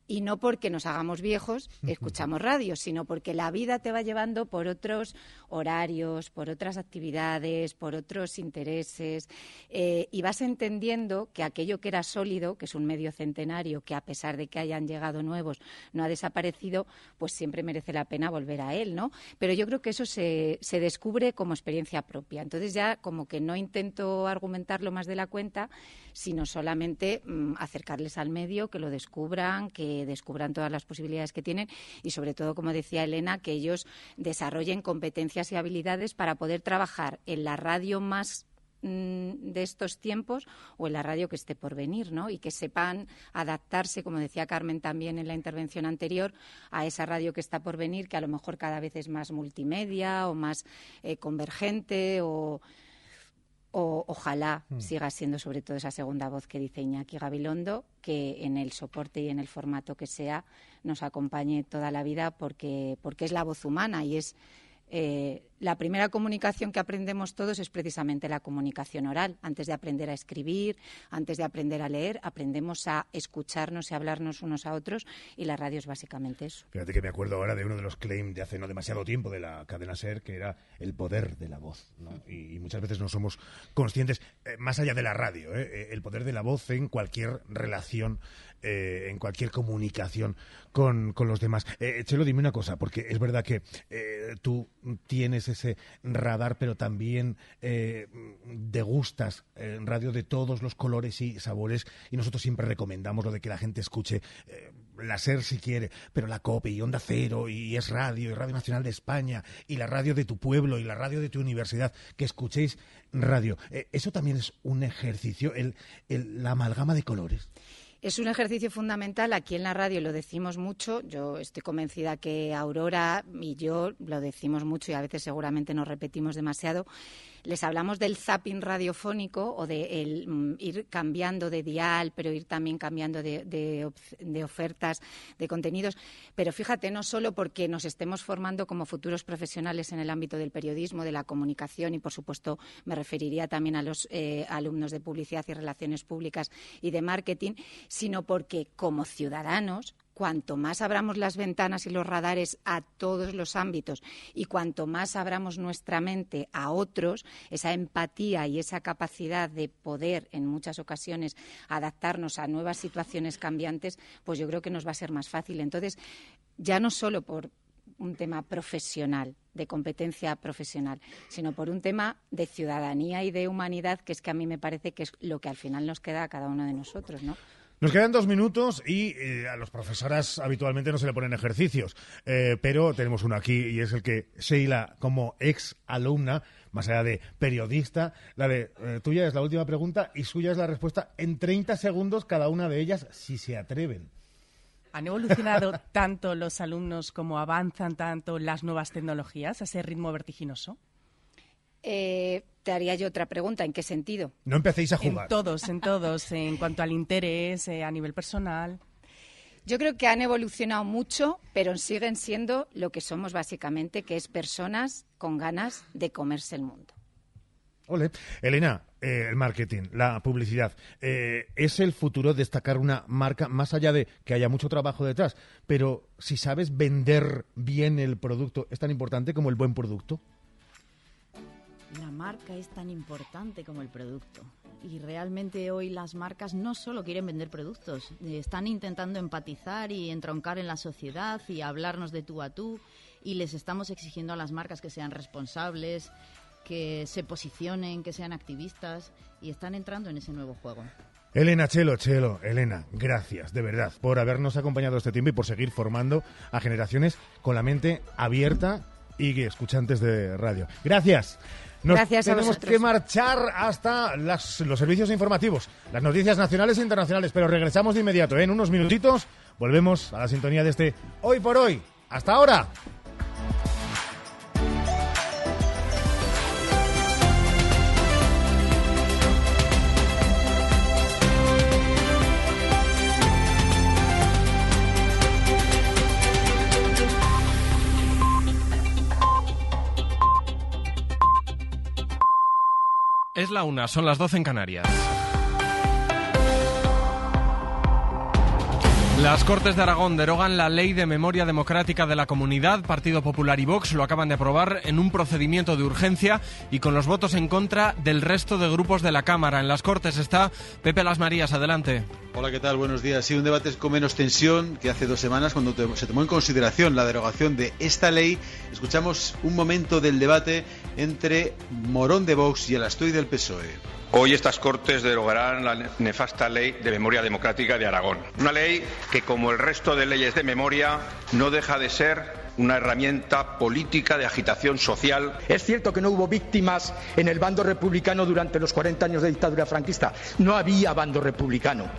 y no porque nos hagamos viejos escuchamos radio, sino porque la vida te va llevando por otros horarios, por otras actividades, por otros intereses eh, y vas entendiendo que aquello que era sólido, que es un medio centenario, que a pesar de que hayan llegado nuevos no ha desaparecido, pues siempre merece la pena volver a él, ¿no? Pero yo creo que eso se, se descubre como experiencia propia. Entonces ya como que no intento argumentarlo más de la cuenta, sino solamente mm, acercarles al medio, que lo descubran, que descubran todas las posibilidades que tienen y sobre todo, como decía Elena, que ellos desarrollen competencias y habilidades para poder trabajar en la radio más mm, de estos tiempos o en la radio que esté por venir, ¿no? Y que sepan adaptarse, como decía Carmen también en la intervención anterior, a esa radio que está por venir, que a lo mejor cada vez es más multimedia o más eh, convergente o o ojalá mm. siga siendo sobre todo esa segunda voz que dice Iñaki Gabilondo, que en el soporte y en el formato que sea nos acompañe toda la vida porque, porque es la voz humana y es eh, la primera comunicación que aprendemos todos es precisamente la comunicación oral. Antes de aprender a escribir, antes de aprender a leer, aprendemos a escucharnos y hablarnos unos a otros y la radio es básicamente eso. Fíjate que me acuerdo ahora de uno de los claims de hace no demasiado tiempo de la cadena SER, que era el poder de la voz. Y, muchas veces no somos conscientes, eh, más allá de la radio, eh, el poder de la voz en cualquier relación eh, en cualquier comunicación con, con los demás. Eh, Chelo, dime una cosa, porque es verdad que eh, tú tienes ese radar, pero también eh, degustas en radio de todos los colores y sabores, y nosotros siempre recomendamos lo de que la gente escuche la SER si quiere, pero la COPE y Onda Cero y Es Radio y Radio Nacional de España y la radio de tu pueblo y la radio de tu universidad, que escuchéis radio. eso también es un ejercicio, el, la amalgama de colores. Es un ejercicio fundamental. Aquí en la radio lo decimos mucho. Yo estoy convencida que Aurora y yo lo decimos mucho y a veces seguramente nos repetimos demasiado les hablamos del zapping radiofónico o de el, mm, ir cambiando de dial, pero ir también cambiando de, de, ofertas, de contenidos. Pero fíjate, no solo porque nos estemos formando como futuros profesionales en el ámbito del periodismo, de la comunicación y, por supuesto, me referiría también a los eh, alumnos de publicidad y relaciones públicas y de marketing, sino porque como ciudadanos cuanto más abramos las ventanas y los radares a todos los ámbitos y cuanto más abramos nuestra mente a otros, esa empatía y esa capacidad de poder en muchas ocasiones adaptarnos a nuevas situaciones cambiantes, pues yo creo que nos va a ser más fácil. Entonces, ya no solo por un tema profesional, de competencia profesional, sino por un tema de ciudadanía y de humanidad, que es que a mí me parece que es lo que al final nos queda a cada uno de nosotros, ¿no? Nos quedan dos minutos y eh, a los profesoras habitualmente no se le ponen ejercicios, eh, pero tenemos uno aquí y es el que Sheila, como ex alumna, más allá de periodista, la de eh, tuya es la última pregunta y suya es la respuesta en 30 segundos cada una de ellas, si se atreven. ¿Han evolucionado tanto los alumnos como avanzan tanto las nuevas tecnologías a ese ritmo vertiginoso? Eh, te haría yo otra pregunta. ¿En qué sentido? No empecéis a jugar. En todos, en todos. en cuanto al interés, eh, a nivel personal. Yo creo que han evolucionado mucho, pero siguen siendo lo que somos básicamente, que es personas con ganas de comerse el mundo. Ole. Elena, eh, el marketing, la publicidad, eh, ¿es el futuro destacar una marca más allá de que haya mucho trabajo detrás? Pero si sabes vender bien el producto, ¿es tan importante como el buen producto? La marca es tan importante como el producto. Y realmente hoy las marcas no solo quieren vender productos, eh, están intentando empatizar y entroncar en la sociedad y hablarnos de tú a tú. Y les estamos exigiendo a las marcas que sean responsables, que se posicionen, que sean activistas y están entrando en ese nuevo juego. Elena Chelo, Chelo, Elena, gracias de verdad por habernos acompañado este tiempo y por seguir formando a generaciones con la mente abierta y escuchantes de radio. Gracias. Nos Gracias a tenemos vosotros. que marchar hasta las- los servicios informativos, las noticias nacionales e internacionales, pero regresamos de inmediato. ¿eh? En unos minutitos volvemos a la sintonía de este Hoy por Hoy. Hasta ahora. La una, son las 12 en Canarias. Las Cortes de Aragón derogan la Ley de Memoria Democrática de la Comunidad. Partido Popular y Vox lo acaban de aprobar en un procedimiento de urgencia y con los votos en contra del resto de grupos de la Cámara. En las Cortes está Pepe Las Marías. Adelante. Hola, ¿qué tal? Buenos días. Sí, un debate con menos tensión que hace dos semanas cuando se tomó en consideración la derogación de esta ley. Escuchamos un momento del debate entre Morón de Vox y el Astoy del PSOE. Hoy estas Cortes derogarán la nefasta ley de memoria democrática de Aragón. Una ley que, como el resto de leyes de memoria, no deja de ser una herramienta política de agitación social. Es cierto que no hubo víctimas en el bando republicano durante los 40 años de dictadura franquista. No había bando republicano.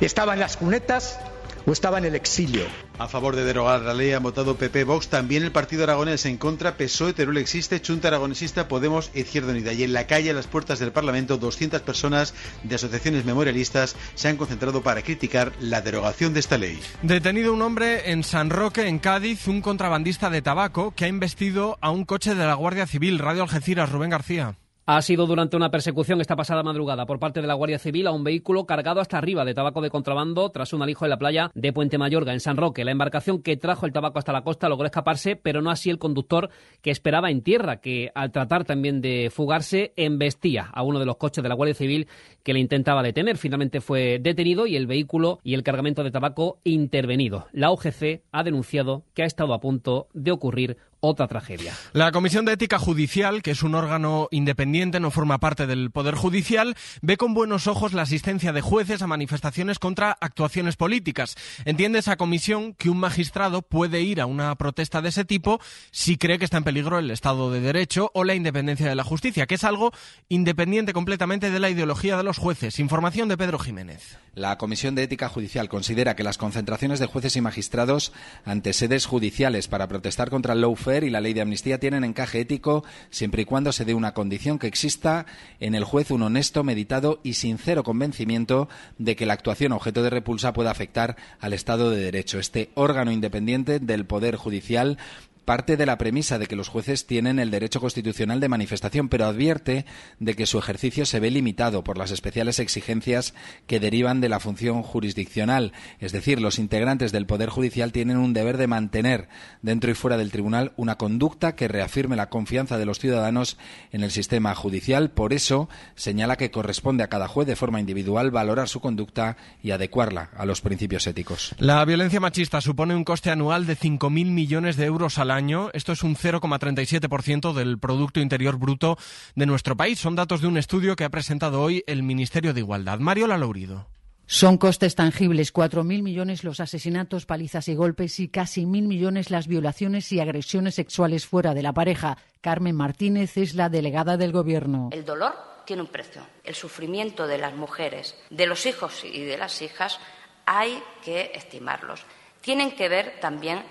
Estaba en las cunetas o estaba en el exilio. A favor de derogar la ley han votado PP, Vox, también el Partido Aragonés en contra, PSOE, Teruel existe, Junta Aragonesista, Podemos, Izquierda Unida. Y en la calle, a las puertas del Parlamento, 200 personas de asociaciones memorialistas se han concentrado para criticar la derogación de esta ley. Detenido un hombre en San Roque, en Cádiz, un contrabandista de tabaco que ha investido a un coche de la Guardia Civil. Radio Algeciras, Rubén García. Ha sido durante una persecución esta pasada madrugada por parte de la Guardia Civil a un vehículo cargado hasta arriba de tabaco de contrabando tras un alijo en la playa de Puente Mayorga, en San Roque. La embarcación que trajo el tabaco hasta la costa logró escaparse, pero no así el conductor que esperaba en tierra, que al tratar también de fugarse, embestía a uno de los coches de la Guardia Civil que le intentaba detener. Finalmente fue detenido y el vehículo y el cargamento de tabaco intervenido. La OGC ha denunciado que ha estado a punto de ocurrir otra tragedia. La Comisión de Ética Judicial, que es un órgano independiente, no forma parte del Poder Judicial, ve con buenos ojos la asistencia de jueces a manifestaciones contra actuaciones políticas. Entiende esa comisión que un magistrado puede ir a una protesta de ese tipo si cree que está en peligro el Estado de Derecho o la independencia de la justicia, que es algo independiente completamente de la ideología de los jueces. Información de Pedro Jiménez. La Comisión de Ética Judicial considera que las concentraciones de jueces y magistrados ante sedes judiciales para protestar contra el lawfare y la ley de amnistía tienen encaje ético siempre y cuando se dé una condición que exista en el juez un honesto, meditado y sincero convencimiento de que la actuación objeto de repulsa pueda afectar al Estado de Derecho. Este órgano independiente del Poder Judicial parte de la premisa de que los jueces tienen el derecho constitucional de manifestación, pero advierte de que su ejercicio se ve limitado por las especiales exigencias que derivan de la función jurisdiccional. Es decir, los integrantes del Poder Judicial tienen un deber de mantener dentro y fuera del tribunal una conducta que reafirme la confianza de los ciudadanos en el sistema judicial. Por eso, señala que corresponde a cada juez de forma individual valorar su conducta y adecuarla a los principios éticos. La violencia machista supone un coste anual de 5.000 millones de euros al año. Esto es un 0,37% del Producto Interior Bruto de nuestro país. Son datos de un estudio que ha presentado hoy el Ministerio de Igualdad. Mario Lalourido. Son costes tangibles, 4.000 millones los asesinatos, palizas y golpes y casi 1.000 millones las violaciones y agresiones sexuales fuera de la pareja. Carmen Martínez es la delegada del Gobierno. El dolor tiene un precio. El sufrimiento de las mujeres, de los hijos y de las hijas, hay que estimarlos. Tienen que ver también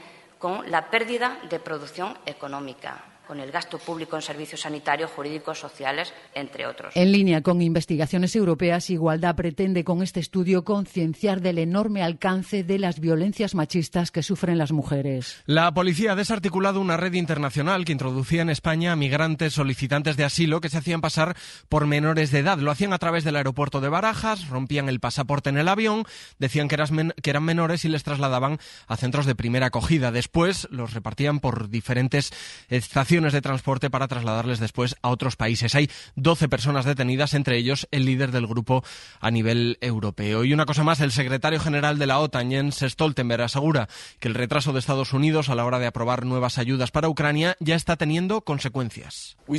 con la pérdida de producción económica, con el gasto público en servicios sanitarios, jurídicos, sociales, entre otros. En línea con investigaciones europeas, Igualdad pretende con este estudio concienciar del enorme alcance de las violencias machistas que sufren las mujeres. La policía ha desarticulado una red internacional que introducía en España a migrantes solicitantes de asilo que se hacían pasar por menores de edad. Lo hacían a través del aeropuerto de Barajas, rompían el pasaporte en el avión, decían que, que eran menores y les trasladaban a centros de primera acogida. Después los repartían por diferentes estaciones de transporte para trasladarles después a otros países. Hay 12 personas detenidas, entre ellos el líder del grupo a nivel europeo. Y una cosa más, el secretario general de la OTAN, Jens Stoltenberg, asegura que el retraso de Estados Unidos a la hora de aprobar nuevas ayudas para Ucrania ya está teniendo consecuencias. Uh,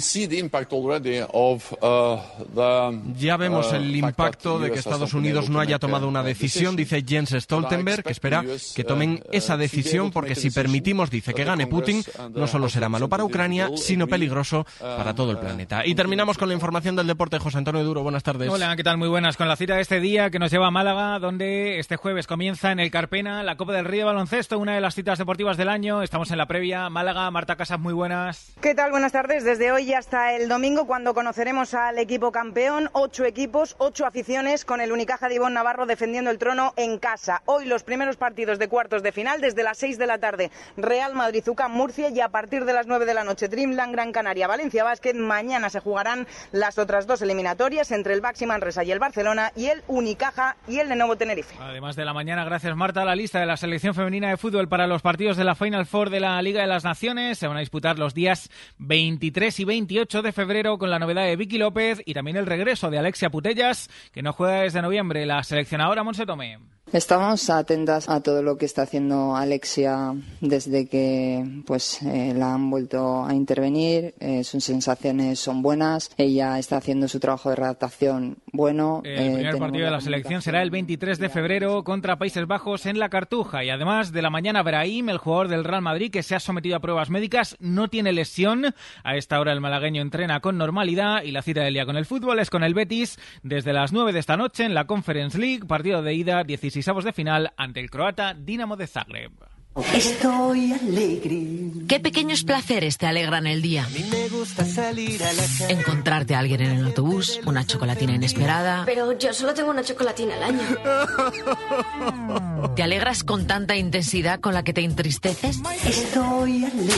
ya vemos uh, el impacto de que Estados Unidos no haya tomado una decisión, dice Jens Stoltenberg, que espera que tomen uh, esa decisión porque si permitimos, dice, que gane Putin, no solo será malo para Ucrania, sino peligroso para todo el planeta. Y terminamos con la información del deporte. José Antonio Duro, buenas tardes. Hola, ¿qué tal? Muy buenas. Con la cita de este día que nos lleva a Málaga, donde este jueves comienza en el Carpena la Copa del Río de Baloncesto, una de las citas deportivas del año. Estamos en la previa. Málaga, Marta Casas, muy buenas. ¿Qué tal? Buenas tardes. Desde hoy hasta el domingo, cuando conoceremos al equipo campeón, ocho equipos, ocho aficiones, con el Unicaja de Ivón Navarro defendiendo el trono en casa. Hoy los primeros partidos de cuartos de final, desde las seis de la tarde, Real Madrid, Zucam, Murcia, y a partir de las nueve de la noche, Dreamland Gran Canaria, Valencia Basket. Mañana se jugarán las otras dos eliminatorias entre el Baxi Manresa y el Barcelona y el Unicaja y el de Nuevo Tenerife. Además de la mañana, gracias Marta, la lista de la selección femenina de fútbol para los partidos de la Final Four de la Liga de las Naciones se van a disputar los días 23 y 28 de febrero con la novedad de Vicky López y también el regreso de Alexia Putellas, que no juega desde noviembre. La seleccionadora Monse Tomé. Estamos atentas a todo lo que está haciendo Alexia desde que pues eh, la han vuelto a intervenir. Eh, sus sensaciones son buenas. Ella está haciendo su trabajo de redactación bueno. El Eh, primer partido de la selección será el 23 de febrero contra Países Bajos en la Cartuja. Y además de la mañana, Brahim, el jugador del Real Madrid que se ha sometido a pruebas médicas, no tiene lesión. A esta hora el malagueño entrena con normalidad y la cita del día con el fútbol es con el Betis desde las 9 de esta noche en la Conference League, partido de ida 16 de final ante el croata Dinamo de Zagreb. Estoy alegre. ¿Qué pequeños placeres te alegran el día? A mí me gusta salir a la calle. Encontrarte a alguien en el autobús, una chocolatina inesperada. Pero yo solo tengo una chocolatina al año. ¿Te alegras con tanta intensidad con la que te entristeces? Estoy alegre.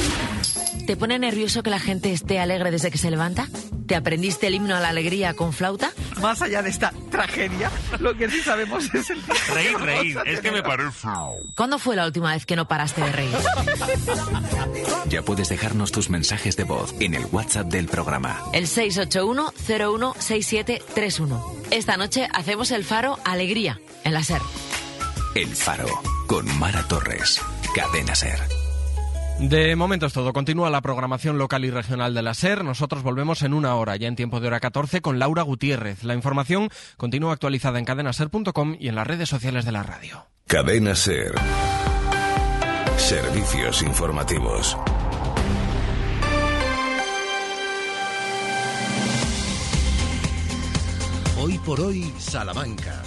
¿Te pone nervioso que la gente esté alegre desde que se levanta? ¿Te aprendiste el himno a la alegría con flauta? Más allá de esta tragedia, lo que sí sabemos es el... Reír, reír, es que me parece... ¿Cuándo fue la última vez que no paraste de reír? Ya puedes dejarnos tus mensajes de voz en el WhatsApp del programa. El 681-016731. Esta noche hacemos el faro Alegría en la SER. El Faro, con Mara Torres. Cadena Ser. De momento es todo. Continúa la programación local y regional de la SER. Nosotros volvemos en una hora, ya en tiempo de hora 14, con Laura Gutiérrez. La información continúa actualizada en cadenaser.com y en las redes sociales de la radio. Cadena Ser. Servicios informativos. Hoy por hoy, Salamanca.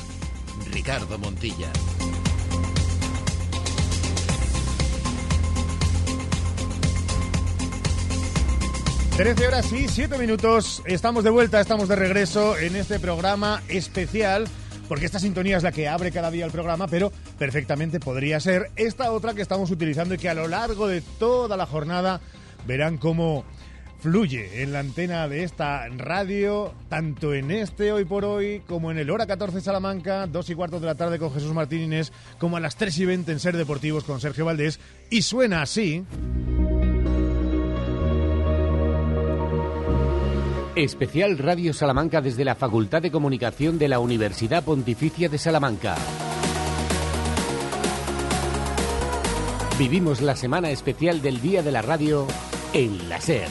Ricardo Montilla. 13 horas y 7 minutos. Estamos de vuelta, estamos de regreso en este programa especial. Porque esta sintonía es la que abre cada día el programa, pero perfectamente podría ser esta otra que estamos utilizando y que a lo largo de toda la jornada verán cómo fluye en la antena de esta radio, tanto en este hoy por hoy, como en el hora 14 Salamanca, 2 y cuarto de la tarde con Jesús Martínez, como a las 3 y 20 en Ser Deportivos con Sergio Valdés. Y suena así. Especial Radio Salamanca desde la Facultad de Comunicación de la Universidad Pontificia de Salamanca. Vivimos la semana especial del Día de la Radio en la SER.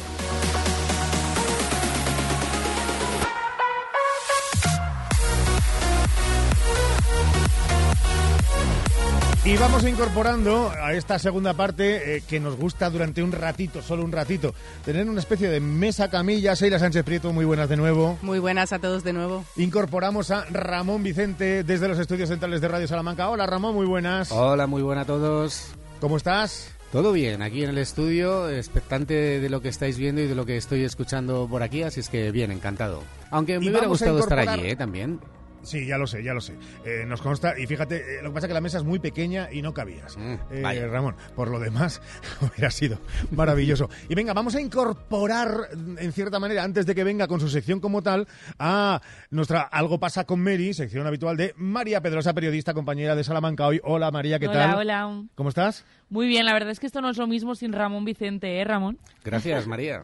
Y vamos incorporando a esta segunda parte eh, que nos gusta durante un ratito, solo un ratito, tener una especie de mesa camilla. Seila Sánchez Prieto, muy buenas de nuevo. Muy buenas a todos de nuevo. Incorporamos a Ramón Vicente desde los estudios centrales de Radio Salamanca. Hola Ramón, muy buenas. Hola, muy buena a todos. ¿Cómo estás? Todo bien, aquí en el estudio, expectante de lo que estáis viendo y de lo que estoy escuchando por aquí, así es que bien, encantado. Aunque me Y hubiera gustado estar allí, ¿eh? También. Sí, ya lo sé, ya lo sé. Eh, nos consta, y fíjate, eh, lo que pasa es que la mesa es muy pequeña y no cabías. Eh, Mm, vaya. Ramón, por lo demás, hubiera sido maravilloso. Y venga, vamos a incorporar, en cierta manera, antes de que venga con su sección como tal, a nuestra Algo pasa con Mary, sección habitual de María Pedrosa, periodista, compañera de Salamanca hoy. Hola María, ¿qué hola, tal? hola. ¿Cómo estás? Muy bien, la verdad es que esto no es lo mismo sin Ramón Vicente, ¿eh, Ramón? Gracias, María.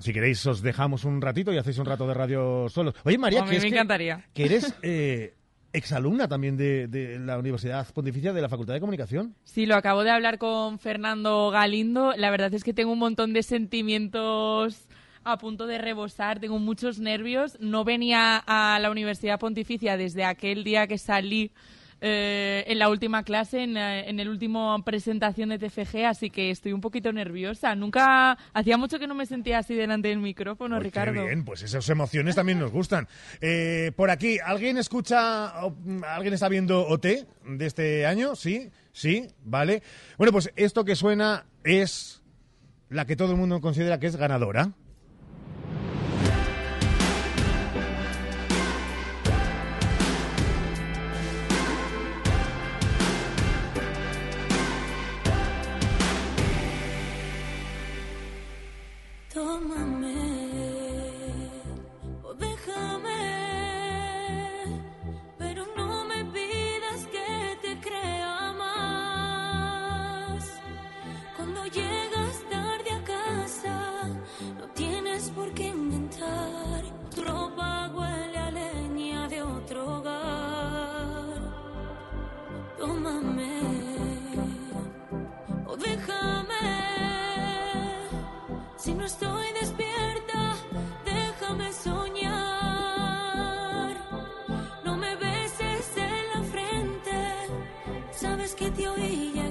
Si queréis, os dejamos un ratito y hacéis un rato de radio solos. Oye, María, A mí que es me que- encantaría. que eres eh, exalumna también de, de la Universidad Pontificia de la Facultad de Comunicación. Sí, lo acabo de hablar con Fernando Galindo. La verdad es que tengo un montón de sentimientos a punto de rebosar, tengo muchos nervios. No venía a la Universidad Pontificia desde aquel día que salí eh, en la última clase, en, eh, en el último presentación de TFG, así que estoy un poquito nerviosa. Nunca, hacía mucho que no me sentía así delante del micrófono, Qué Ricardo. bien, pues esas emociones también nos gustan. Eh, por aquí, ¿alguien escucha, o, alguien está viendo OT de este año? Sí, sí, vale. Bueno, pues esto que suena es la que todo el mundo considera que es ganadora. Que te oí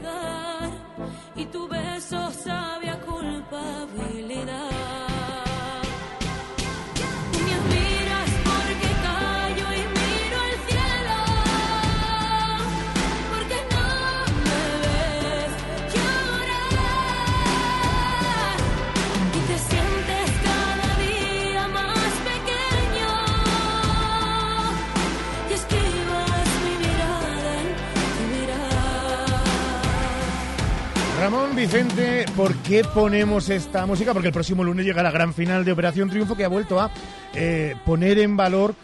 Vicente, ¿por qué ponemos esta música? Porque el próximo lunes llega la gran final de Operación Triunfo que ha vuelto a eh, poner en valor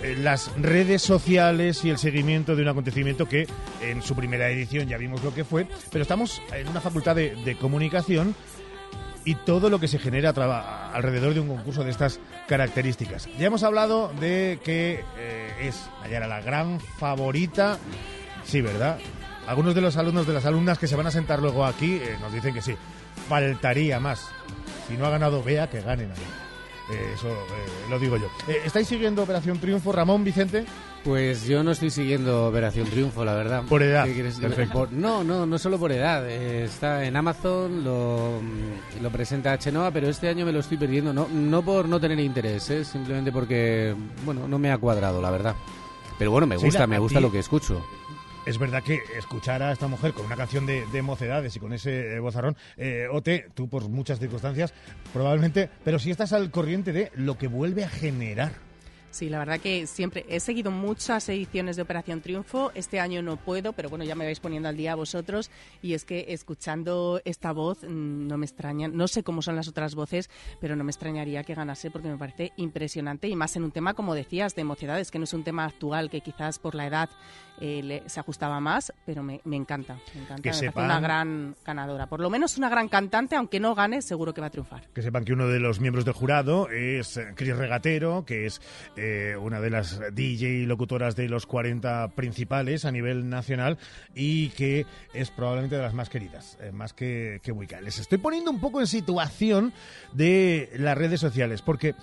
eh, las redes sociales y el seguimiento de un acontecimiento que en su primera edición ya vimos lo que fue, pero estamos en una facultad de, comunicación y todo lo que se genera alrededor de un concurso de estas características. Ya hemos hablado de que eh, es Nayara la gran favorita. Sí, ¿verdad? Algunos de los alumnos de las alumnas que se van a sentar luego aquí eh, nos dicen que sí. Faltaría más. Si no ha ganado Bea, que gane nadie. Eh, eso eh, lo digo yo. Eh, ¿Estáis siguiendo Operación Triunfo, Ramón, Vicente? Pues yo no estoy siguiendo Operación Triunfo, la verdad. Por edad. Perfecto. Por- no, no, no solo por edad. Está en Amazon, lo, lo presenta Chenoa, pero este año me lo estoy perdiendo. No, no por no tener interés, simplemente porque, bueno, no me ha cuadrado, la verdad. Pero bueno, me Sí, gusta, la- me gusta ti- lo que escucho. Es verdad que escuchar a esta mujer con una canción de, de mocedades y con ese eh, vozarrón, eh, Ote, tú por muchas circunstancias, probablemente, pero si estás al corriente de lo que vuelve a generar. Sí, la verdad que siempre he seguido muchas ediciones de Operación Triunfo. Este año no puedo, pero bueno, ya me vais poniendo al día vosotros. Y es que escuchando esta voz mm, no me extraña, no sé cómo son las otras voces, pero no me extrañaría que ganase porque me parece impresionante y más en un tema, como decías, de mocedades, que no es un tema actual que quizás por la edad eh, le- se ajustaba más, pero me, me encanta, me encanta. Que me parece sepan- una gran ganadora. Por lo menos una gran cantante, aunque no gane, seguro que va a triunfar. Que sepan que uno de los miembros del jurado es eh, Cris Regatero, que es eh, una de las DJ locutoras de los 40 principales a nivel nacional y que es probablemente de las más queridas, eh, más que, que Wicca. Les estoy poniendo un poco en situación de las redes sociales, porque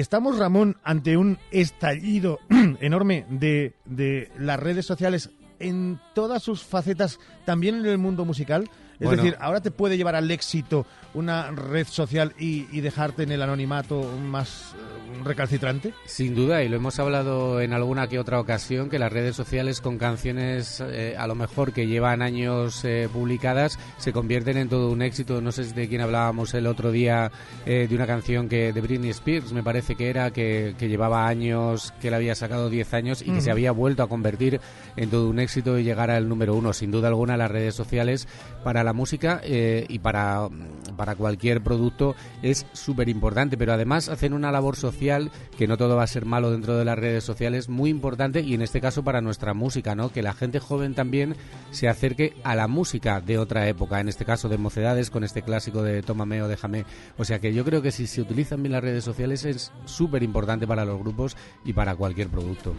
estamos, Ramón, ante un estallido enorme de, de las redes sociales en todas sus facetas, también en el mundo musical. Es Bueno. decir, ahora te puede llevar al éxito una red social y, y dejarte en el anonimato más, eh, recalcitrante? Sin duda, y lo hemos hablado en alguna que otra ocasión, que las redes sociales con canciones eh, a lo mejor que llevan años eh, publicadas se convierten en todo un éxito. No sé de quién hablábamos el otro día eh, de una canción que de Britney Spears, me parece que era, que, que llevaba años, que la había sacado 10 años y que se había vuelto a convertir en todo un éxito y llegar al número uno. Sin duda alguna, las redes sociales para la música eh, y para, para cualquier producto es súper importante, pero además hacen una labor social que no todo va a ser malo dentro de las redes sociales, muy importante y en este caso para nuestra música, ¿no? Que la gente joven también se acerque a la música de otra época, en este caso de mocedades con este clásico de Tómame o Déjame. O sea que yo creo que si se utilizan bien las redes sociales es súper importante para los grupos y para cualquier producto.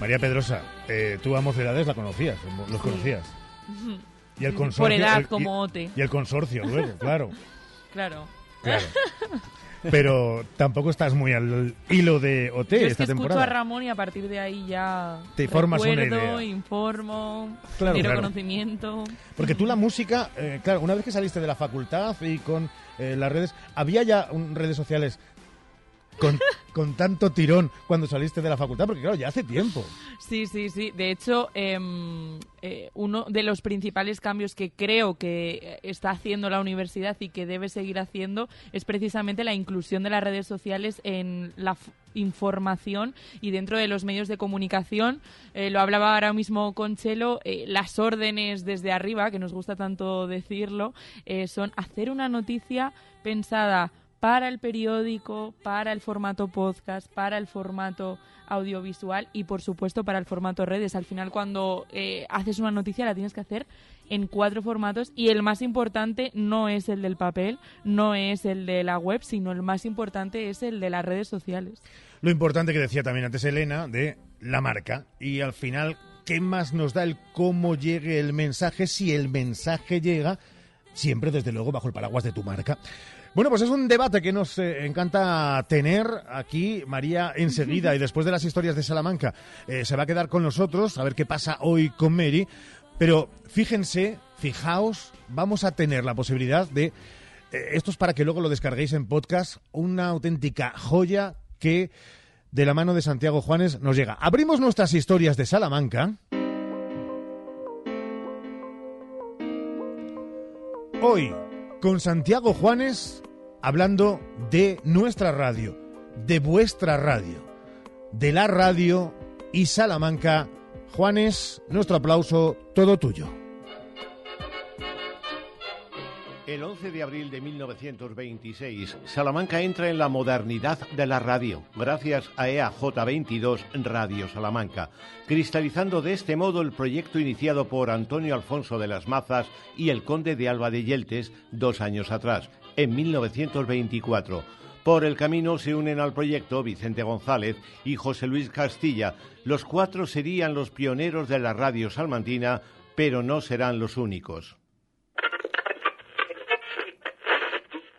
María Pedrosa, eh, tú a Mocedades la conocías, los conocías. Y el consorcio, Por edad, el- como Ote. Y el consorcio luego, claro. Claro. Claro. Pero tampoco estás muy al hilo de OT Yo es que esta escucho temporada. a Ramón y a partir de ahí ya Te formas una idea. informo, Claro, quiero claro. conocimiento. Porque tú la música, eh, claro, una vez que saliste de la facultad y con eh, las redes, ¿había ya un- redes sociales con, tanto tirón cuando saliste de la facultad? Porque claro, ya hace tiempo. Sí, sí, sí. De hecho, em, eh, uno de los principales cambios que creo que está haciendo la universidad y que debe seguir haciendo es precisamente la inclusión de las redes sociales en la información y dentro de los medios de comunicación. Eh, lo hablaba ahora mismo con Chelo, eh, las órdenes desde arriba, que nos gusta tanto decirlo, son hacer una noticia pensada para el periódico, para el formato podcast, para el formato audiovisual y por supuesto para el formato redes. Al final cuando eh, haces una noticia la tienes que hacer en cuatro formatos y el más importante no es el del papel, no es el de la web, sino el más importante es el de las redes sociales. Lo importante que decía también antes Elena de la marca. Y al final, ¿qué más nos da el cómo llegue el mensaje si el mensaje llega siempre, desde luego, bajo el paraguas de tu marca? Bueno, pues es un debate que nos eh, encanta tener aquí. María, enseguida, y después de las historias de Salamanca, eh, se va a quedar con nosotros a ver qué pasa hoy con Mary. Pero fíjense, fijaos, vamos a tener la posibilidad de eh, esto es para que luego lo descarguéis en podcast, una auténtica joya que de la mano de Santiago Juanes nos llega. Abrimos nuestras historias de Salamanca. Hoy, con Santiago Juanes, hablando de nuestra radio, de vuestra radio, de la radio y Salamanca. Juanes, nuestro aplauso, todo tuyo. El 11 de abril de 1926, Salamanca entra en la modernidad de la radio, gracias a E EAJ22 Radio Salamanca, cristalizando de este modo el proyecto iniciado por Antonio Alfonso de las Mazas y el conde de Alba de Yeltes dos años atrás, en 1924. Por el camino se unen al proyecto Vicente González y José Luis Castilla. Los cuatro serían los pioneros de la radio salmantina, pero no serán los únicos.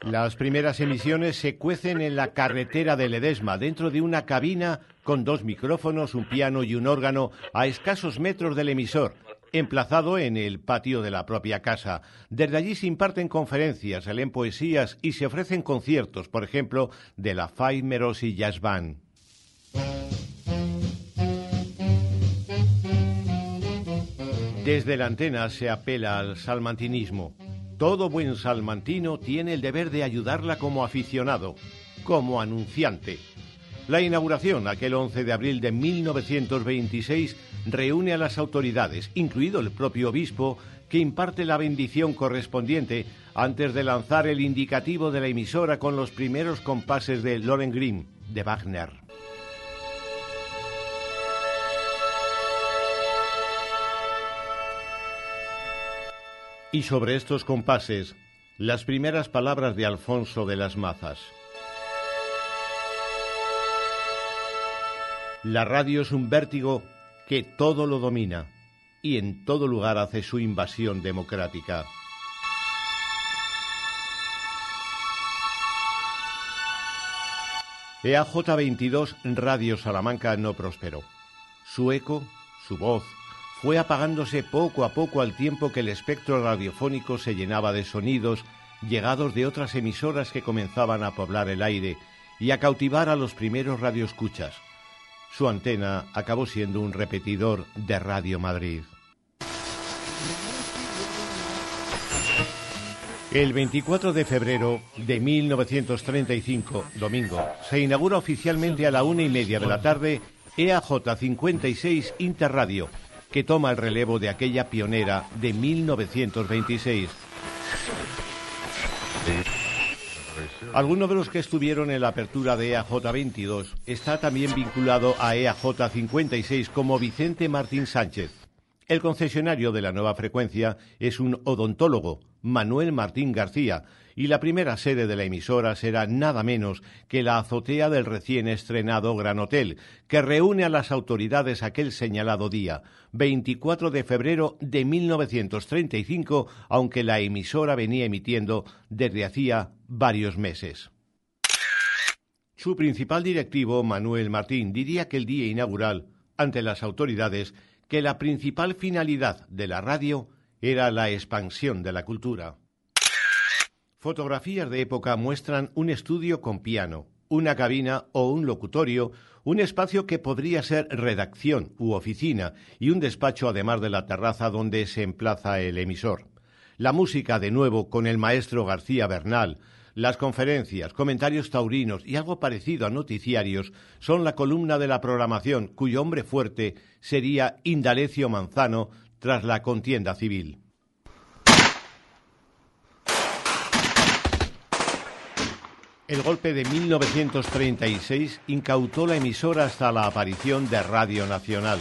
Las primeras emisiones se cuecen en la carretera de Ledesma, dentro de una cabina con dos micrófonos, un piano y un órgano a escasos metros del emisor, emplazado en el patio de la propia casa. Desde allí se imparten conferencias, se leen poesías y se ofrecen conciertos, por ejemplo, de la Five Merosi Jazz Band. Desde la antena se apela al salmantinismo. Todo buen salmantino tiene el deber de ayudarla como aficionado, como anunciante. La inauguración, aquel 11 de abril de 1926, reúne a las autoridades, incluido el propio obispo, que imparte la bendición correspondiente antes de lanzar el indicativo de la emisora con los primeros compases de Lohengrin, de Wagner. Y sobre estos compases, las primeras palabras de Alfonso de las Mazas. La radio es un vértigo que todo lo domina y en todo lugar hace su invasión democrática. E EAJ22 Radio Salamanca no prosperó. Su eco, su voz, fue apagándose poco a poco al tiempo que el espectro radiofónico se llenaba de sonidos llegados de otras emisoras que comenzaban a poblar el aire y a cautivar a los primeros radioescuchas. Su antena acabó siendo un repetidor de Radio Madrid. El 24 de febrero de 1935, domingo, se inaugura oficialmente a la una y media de la tarde EAJ 56 Interradio, que toma el relevo de aquella pionera de 1926. Alguno de los que estuvieron en la apertura de EAJ 22 está también vinculado a EAJ 56 como Vicente Martín Sánchez. El concesionario de la nueva frecuencia es un odontólogo, Manuel Martín García, y la primera sede de la emisora será nada menos que la azotea del recién estrenado Gran Hotel, que reúne a las autoridades aquel señalado día, 24 de febrero de 1935, aunque la emisora venía emitiendo desde hacía varios meses. Su principal directivo, Manuel Martín, diría que el día inaugural, ante las autoridades, que la principal finalidad de la radio era la expansión de la cultura. Fotografías de época muestran un estudio con piano, una cabina o un locutorio, un espacio que podría ser redacción u oficina y un despacho además de la terraza donde se emplaza el emisor. La música de nuevo con el maestro García Bernal, las conferencias, comentarios taurinos y algo parecido a noticiarios son la columna de la programación cuyo hombre fuerte sería Indalecio Manzano tras la contienda civil. El golpe de 1936 incautó la emisora hasta la aparición de Radio Nacional.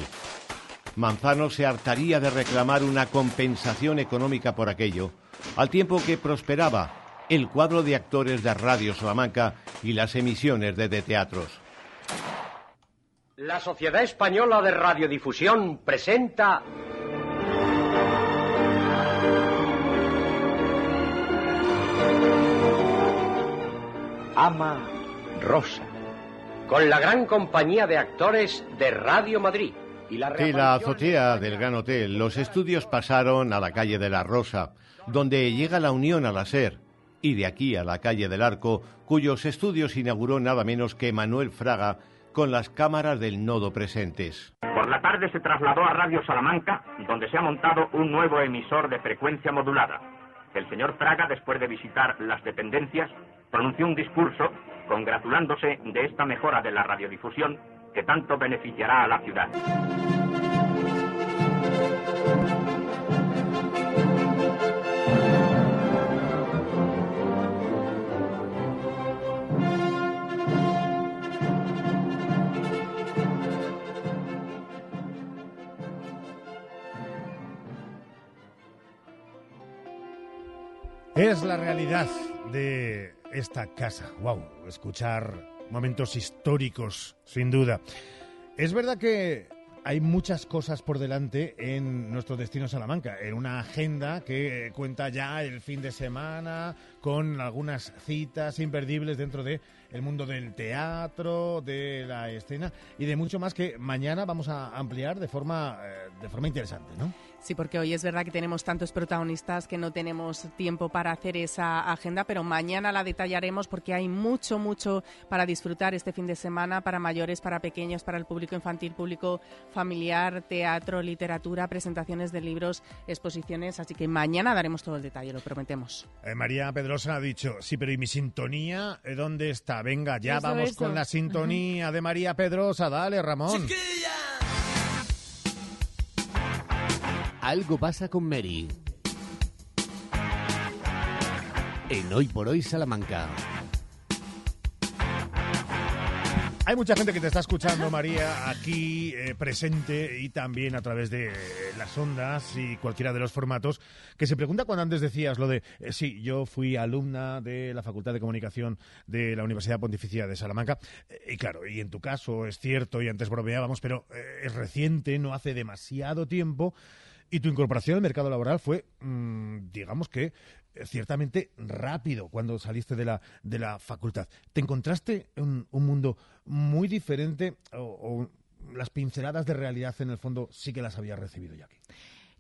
Manzano se hartaría de reclamar una compensación económica por aquello, al tiempo que prosperaba el cuadro de actores de Radio Salamanca y las emisiones de, de teatros. La Sociedad Española de Radiodifusión presenta Ama Rosa, con la gran compañía de actores de Radio Madrid. Y la, De la azotea del Gran Hotel, los estudios pasaron a la calle de la Rosa, donde llega la unión a la SER, y de aquí a la calle del Arco, cuyos estudios inauguró nada menos que Manuel Fraga con las cámaras del nodo presentes. Por la tarde se trasladó a Radio Salamanca, donde se ha montado un nuevo emisor de frecuencia modulada. El señor Fraga, después de visitar las dependencias, pronunció un discurso congratulándose de esta mejora de la radiodifusión que tanto beneficiará a la ciudad. Es la realidad de esta casa. Wow, escuchar momentos históricos, sin duda. Es verdad que hay muchas cosas por delante en nuestro destino Salamanca, en una agenda que cuenta ya el fin de semana con algunas citas imperdibles dentro de el mundo del teatro, de la escena y de mucho más que mañana vamos a ampliar de forma eh, de forma interesante, ¿no? Sí, porque hoy es verdad que tenemos tantos protagonistas que no tenemos tiempo para hacer esa agenda, pero mañana la detallaremos porque hay mucho, mucho para disfrutar este fin de semana para mayores, para pequeños, para el público infantil, público familiar, teatro, literatura, presentaciones de libros, exposiciones. Así que mañana daremos todo el detalle, lo prometemos. Eh, María Pedrosa ha dicho, sí, pero ¿y mi sintonía? Eh, ¿Dónde está? Venga, ya Eso, vamos eso. con la sintonía de María Pedrosa. Dale, Ramón. Algo pasa con Mary. En Hoy por Hoy Salamanca. Hay mucha gente que te está escuchando, María, aquí eh, presente y también a través de eh, las ondas y cualquiera de los formatos, que se pregunta cuando antes decías lo de, eh, sí, yo fui alumna de la Facultad de Comunicación de la Universidad Pontificia de Salamanca, y claro, y en tu caso es cierto, y antes bromeábamos, pero es reciente, no hace demasiado tiempo, y tu incorporación al mercado laboral fue, mm, digamos que, eh, ciertamente rápido cuando saliste de la, de la facultad. ¿Te encontraste en un mundo muy diferente o, o las pinceladas de realidad en el fondo sí que las habías recibido ya aquí?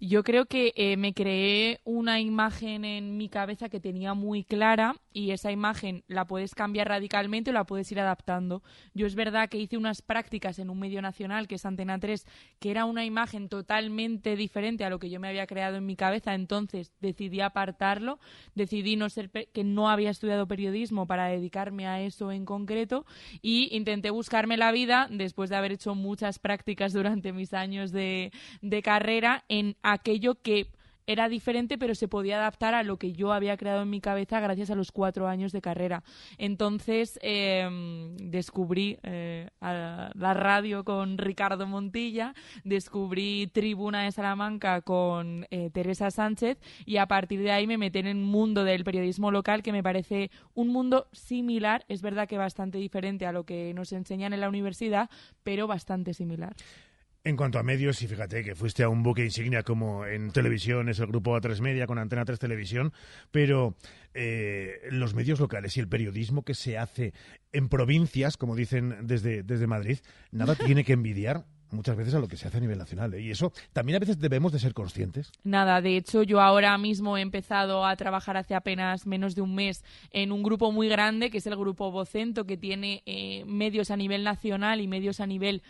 Yo creo que eh, me creé una imagen en mi cabeza que tenía muy clara y esa imagen la puedes cambiar radicalmente o la puedes ir adaptando. Yo es verdad que hice unas prácticas en un medio nacional que es Antena 3, que era una imagen totalmente diferente a lo que yo me había creado en mi cabeza, entonces decidí apartarlo, decidí no ser que no había estudiado periodismo para dedicarme a eso en concreto y intenté buscarme la vida después de haber hecho muchas prácticas durante mis años de, de carrera en aquello que era diferente, pero se podía adaptar a lo que yo había creado en mi cabeza gracias a los cuatro años de carrera. Entonces em, descubrí eh, la radio con Ricardo Montilla, descubrí Tribuna de Salamanca con eh, Teresa Sánchez y a partir de ahí me metí en el mundo del periodismo local que me parece un mundo similar, es verdad que bastante diferente a lo que nos enseñan en la universidad, pero bastante similar. En cuanto a medios, y fíjate que fuiste a un buque insignia como en televisión, es el grupo A3 Media con Antena 3 Televisión, pero eh, los medios locales y el periodismo que se hace en provincias, como dicen desde, desde Madrid, nada tiene que envidiar muchas veces a lo que se hace a nivel nacional. ¿eh? Y eso también a veces debemos de ser conscientes. Nada, de hecho yo ahora mismo he empezado a trabajar hace apenas menos de un mes en un grupo muy grande, que es el grupo Vocento, que tiene eh, medios a nivel nacional y medios a nivel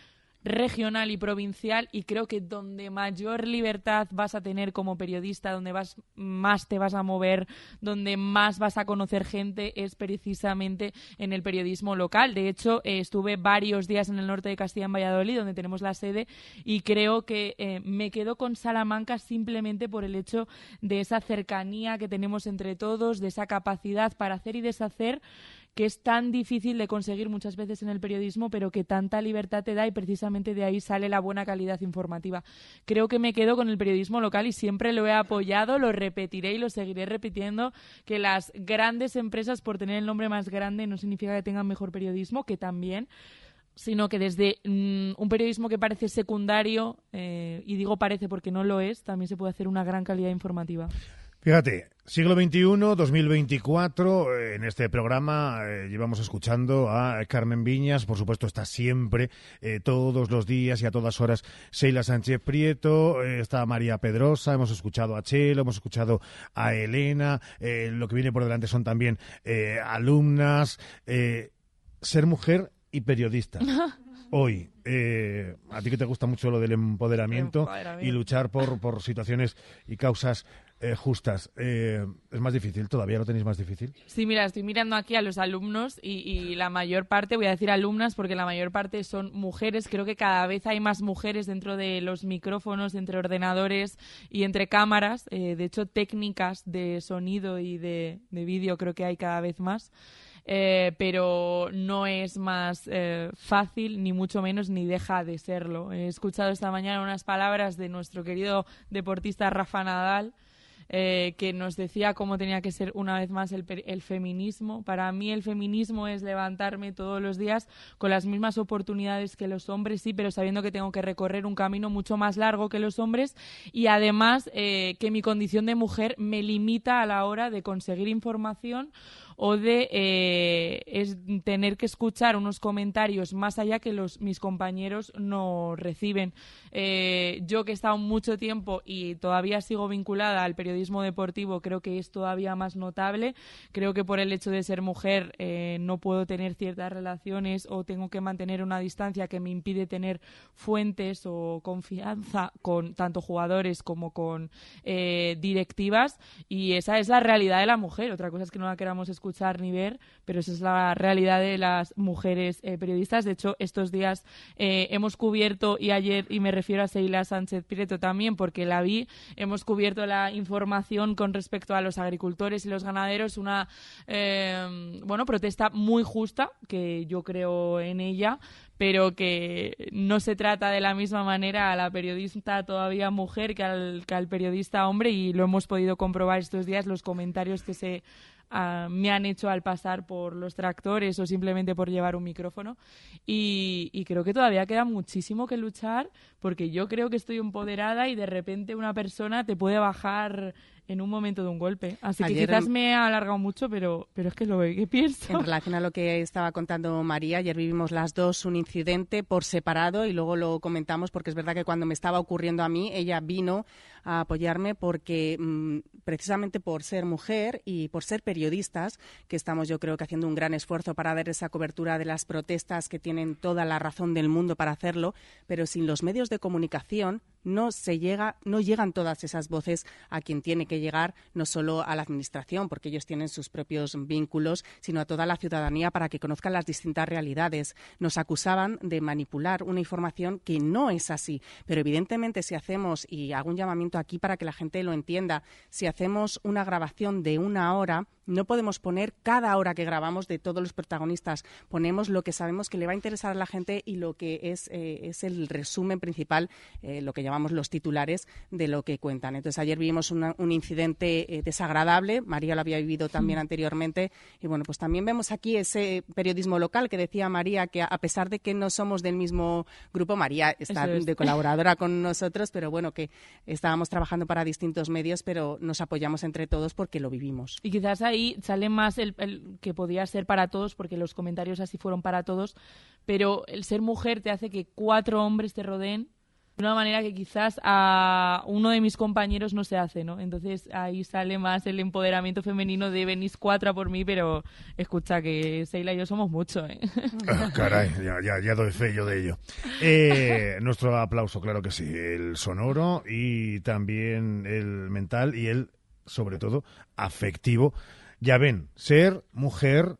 regional y provincial y creo que donde mayor libertad vas a tener como periodista, donde vas más te vas a mover, donde más vas a conocer gente es precisamente en el periodismo local. De hecho, eh, estuve varios días en el norte de Castilla en Valladolid, donde tenemos la sede y creo que eh, me quedo con Salamanca simplemente por el hecho de esa cercanía que tenemos entre todos, de esa capacidad para hacer y deshacer que es tan difícil de conseguir muchas veces en el periodismo, pero que tanta libertad te da y precisamente de ahí sale la buena calidad informativa. Creo que me quedo con el periodismo local y siempre lo he apoyado, lo repetiré y lo seguiré repitiendo, que las grandes empresas, por tener el nombre más grande, no significa que tengan mejor periodismo, que también sino que desde mm, un periodismo que parece secundario, eh, y digo parece porque no lo es, también se puede hacer una gran calidad informativa. Fíjate, siglo XXI, 2024, eh, en este programa eh, llevamos escuchando a Carmen Viñas, por supuesto está siempre, eh, todos los días y a todas horas, Sheila Sánchez Prieto, está María Pedrosa, hemos escuchado a Chelo, hemos escuchado a Elena, lo que viene por delante son también alumnas, ser mujer y periodista. hoy, a ti que te gusta mucho lo del empoderamiento, y luchar por, por situaciones y causas eh, justas. Eh, ¿Es más difícil? ¿Todavía lo tenéis más difícil? Sí, mira, estoy mirando aquí a los alumnos y, la mayor parte, voy a decir alumnas porque la mayor parte son mujeres. Creo que cada vez hay más mujeres dentro de los micrófonos, entre ordenadores y entre cámaras. Eh, de hecho, técnicas de sonido y de, vídeo creo que hay cada vez más. pero no es más fácil, ni mucho menos, ni deja de serlo. He escuchado esta mañana unas palabras de nuestro querido deportista Rafa Nadal, eh, que nos decía cómo tenía que ser una vez más el, el, feminismo. Para mí el feminismo es levantarme todos los días con las mismas oportunidades que los hombres, sí, pero sabiendo que tengo que recorrer un camino mucho más largo que los hombres y además eh, que mi condición de mujer me limita a la hora de conseguir información o de eh, es tener que escuchar unos comentarios más allá que los mis compañeros no reciben. Eh, yo que he estado mucho tiempo y todavía sigo vinculada al periodismo deportivo, creo que es todavía más notable. Creo que por el hecho de ser mujer eh, no puedo tener ciertas relaciones o tengo que mantener una distancia que me impide tener fuentes o confianza con tanto jugadores como con directivas y esa es la realidad de la mujer. Otra cosa es que no la queramos escuchar ni ver, pero esa es la realidad de las mujeres eh, periodistas. De hecho, estos días eh, hemos cubierto, y ayer, y me refiero a Seila Sánchez Pireto también, porque la vi, hemos cubierto la información con respecto a los agricultores y los ganaderos, una eh, bueno protesta muy justa, que yo creo en ella, pero que no se trata de la misma manera a la periodista todavía mujer que al, que al periodista hombre y lo hemos podido comprobar estos días los comentarios que se me han hecho al pasar por los tractores o simplemente por llevar un micrófono. Y, creo que todavía queda muchísimo que luchar porque yo creo que estoy empoderada y de repente una persona te puede bajar en un momento de un golpe. Así que quizás me he alargado mucho, pero, pero es que es lo que pienso. En relación a lo que estaba contando María, ayer vivimos las dos un incidente por separado y luego lo comentamos porque es verdad que cuando me estaba ocurriendo a mí, ella vino a apoyarme porque mm, precisamente por ser mujer y por ser periodistas, que estamos yo creo que haciendo un gran esfuerzo para dar esa cobertura de las protestas que tienen toda la razón del mundo para hacerlo, pero sin los medios de comunicación no se llega, no llegan todas esas voces a quien tiene que llegar, no solo a la administración, porque ellos tienen sus propios vínculos, sino a toda la ciudadanía para que conozcan las distintas realidades. Nos acusaban de manipular una información que no es así, pero evidentemente si hacemos, y hago un llamamiento aquí para que la gente lo entienda, si hacemos una grabación de una hora, no podemos poner cada hora que grabamos de todos los protagonistas. Ponemos lo que sabemos que le va a interesar a la gente y lo que es, eh, es el resumen principal, eh, lo que llamamos los titulares de lo que cuentan. Entonces, ayer vimos una- un incidente eh, desagradable. María lo había vivido también anteriormente. Y bueno, pues también vemos aquí ese periodismo local que decía María que a pesar de que no somos del mismo grupo, María está es. de colaboradora con nosotros, pero bueno, que estábamos trabajando para distintos medios, pero nos apoyamos entre todos porque lo vivimos. Y quizás ahí sale más el, el que podía ser para todos, porque los comentarios así fueron para todos, pero el ser mujer te hace que cuatro hombres te rodeen de una manera que quizás a uno de mis compañeros no se hace, ¿no? Entonces ahí sale más el empoderamiento femenino de venís cuatro a por mí, pero escucha que Seila y yo somos mucho, ¿eh? Ah, caray, ya, ya, ya doy fe yo de ello. Eh, nuestro aplauso, claro que sí. El sonoro y también el mental y el, sobre todo, afectivo. Ya ven, ser mujer,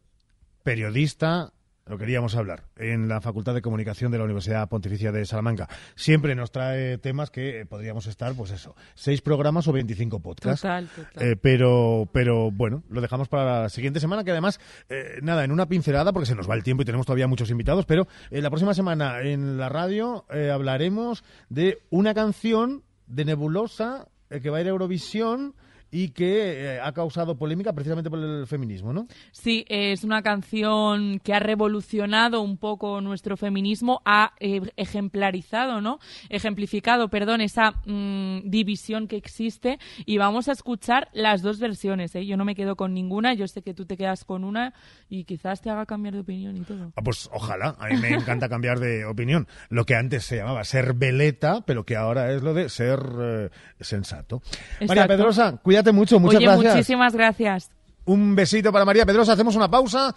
periodista, lo queríamos hablar, en la Facultad de Comunicación de la Universidad Pontificia de Salamanca. Siempre nos trae temas que eh, podríamos estar, pues eso, seis programas o 25 podcasts. Total, total. Eh, pero, pero bueno, lo dejamos para la siguiente semana, que además, eh, nada, en una pincelada, porque se nos va el tiempo y tenemos todavía muchos invitados, pero eh, la próxima semana en la radio eh, hablaremos de una canción de Nebulosa que va a ir a Eurovisión y que eh, ha causado polémica precisamente por el feminismo, ¿no? Sí, es una canción que ha revolucionado un poco nuestro feminismo, ha eh, ejemplarizado, ¿no? Ejemplificado, perdón, esa mm, división que existe y vamos a escuchar las dos versiones, ¿eh? Yo no me quedo con ninguna, yo sé que tú te quedas con una y quizás te haga cambiar de opinión y todo. Ah, Pues ojalá, a mí me encanta cambiar de opinión. Lo que antes se llamaba ser veleta, pero que ahora es lo de ser eh, sensato. María Exacto. Pedrosa, cuídate mucho, muchas Oye, gracias. muchísimas gracias. Un besito para María Pedrosa, hacemos una pausa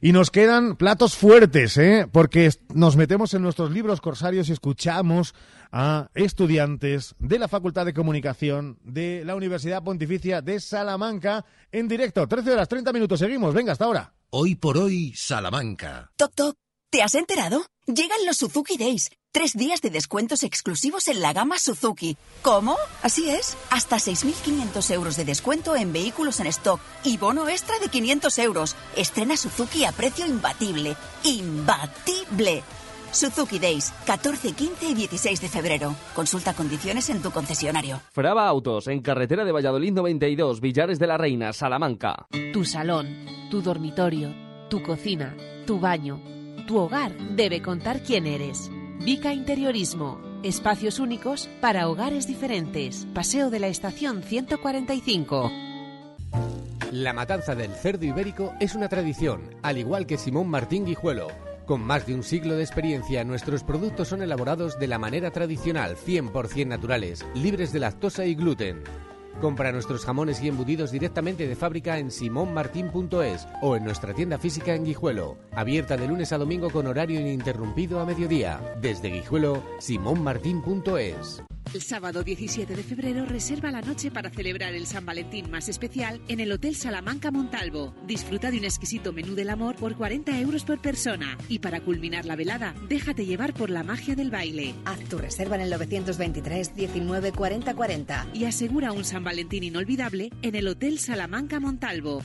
y nos quedan platos fuertes, ¿eh? porque nos metemos en nuestros libros corsarios y escuchamos a estudiantes de la Facultad de Comunicación de la Universidad Pontificia de Salamanca en directo. 13 horas 30 minutos, seguimos, venga, hasta ahora. Hoy por hoy, Salamanca. Toc, toc. ¿Te has enterado? Llegan los Suzuki Days. Tres días de descuentos exclusivos en la gama Suzuki. ¿Cómo? Así es. Hasta 6.500 euros de descuento en vehículos en stock y bono extra de 500 euros. Estrena Suzuki a precio imbatible. ¡Imbatible! Suzuki Days, 14, 15 y 16 de febrero. Consulta condiciones en tu concesionario. Fraba Autos, en carretera de Valladolid 92, Villares de la Reina, Salamanca. Tu salón, tu dormitorio, tu cocina, tu baño, tu hogar debe contar quién eres. Vica Interiorismo. Espacios únicos para hogares diferentes. Paseo de la Estación 145. La matanza del cerdo ibérico es una tradición, al igual que Simón Martín Guijuelo. Con más de un siglo de experiencia, nuestros productos son elaborados de la manera tradicional, 100% naturales, libres de lactosa y gluten. Compra nuestros jamones y embutidos directamente de fábrica en simonmartin.es o en nuestra tienda física en Guijuelo, abierta de lunes a domingo con horario ininterrumpido a mediodía. Desde Guijuelo, simonmartin.es. El sábado 17 de febrero reserva la noche para celebrar el San Valentín más especial en el Hotel Salamanca Montalvo. Disfruta de un exquisito menú del amor por 40 euros por persona. Y para culminar la velada, déjate llevar por la magia del baile. Haz tu reserva en el 923 19 40 40. Y asegura un San Valentín inolvidable en el Hotel Salamanca Montalvo.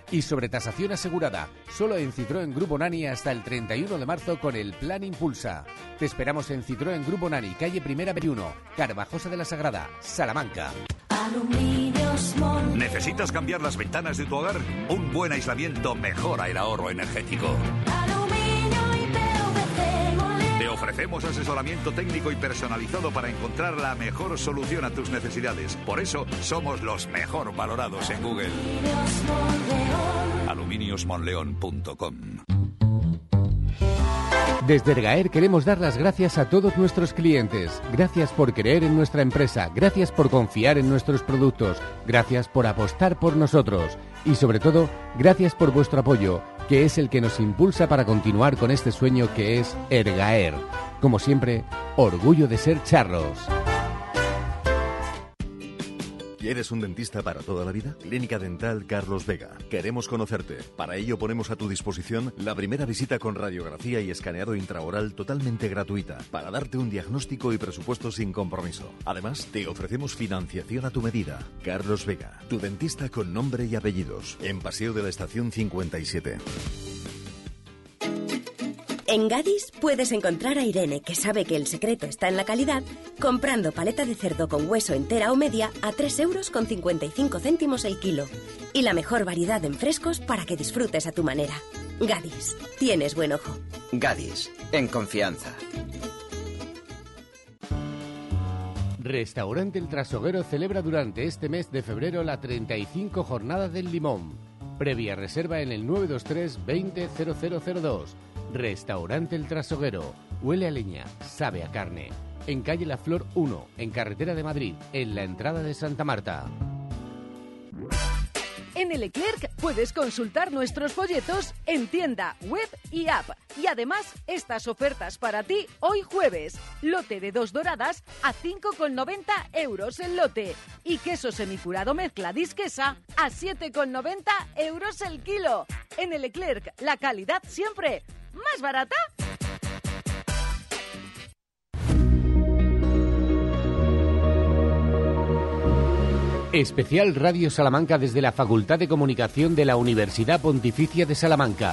Y sobre tasación asegurada. Solo en Citroën Grupo Nani hasta el 31 de marzo con el Plan Impulsa. Te esperamos en Citroën Grupo Nani, calle Primera 21, Carvajosa de la Sagrada, Salamanca. ¿Necesitas cambiar las ventanas de tu hogar? Un buen aislamiento mejora el ahorro energético. Te ofrecemos asesoramiento técnico y personalizado para encontrar la mejor solución a tus necesidades. Por eso somos los mejor valorados en Google. aluminiosmonleón.com Desde Ergaer queremos dar las gracias a todos nuestros clientes. Gracias por creer en nuestra empresa, gracias por confiar en nuestros productos, gracias por apostar por nosotros y sobre todo, gracias por vuestro apoyo, que es el que nos impulsa para continuar con este sueño que es Ergaer. Como siempre, orgullo de ser charros. ¿Quieres un dentista para toda la vida? Clínica Dental Carlos Vega. Queremos conocerte. Para ello ponemos a tu disposición la primera visita con radiografía y escaneado intraoral totalmente gratuita para darte un diagnóstico y presupuesto sin compromiso. Además, te ofrecemos financiación a tu medida. Carlos Vega, tu dentista con nombre y apellidos. En Paseo de la Estación 57. En Gadis puedes encontrar a Irene, que sabe que el secreto está en la calidad, comprando paleta de cerdo con hueso entera o media a 3 euros con 55 céntimos el kilo. Y la mejor variedad en frescos para que disfrutes a tu manera. Gadis, tienes buen ojo. Gadis, en confianza. Restaurante El Trasoguero celebra durante este mes de febrero la 35 Jornada del Limón. Previa reserva en el 923 20 0002. Restaurante El Trasoguero. Huele a leña, sabe a carne. En calle La Flor 1, en carretera de Madrid, en la entrada de Santa Marta. En el Leclerc puedes consultar nuestros folletos en tienda, web y app. Y además, estas ofertas para ti hoy jueves. Lote de dos doradas a 5,90 euros el lote. Y queso semicurado mezcla disquesa a 7,90 euros el kilo. En el Leclerc, la calidad siempre más barata. Especial Radio Salamanca desde la Facultad de Comunicación de la Universidad Pontificia de Salamanca.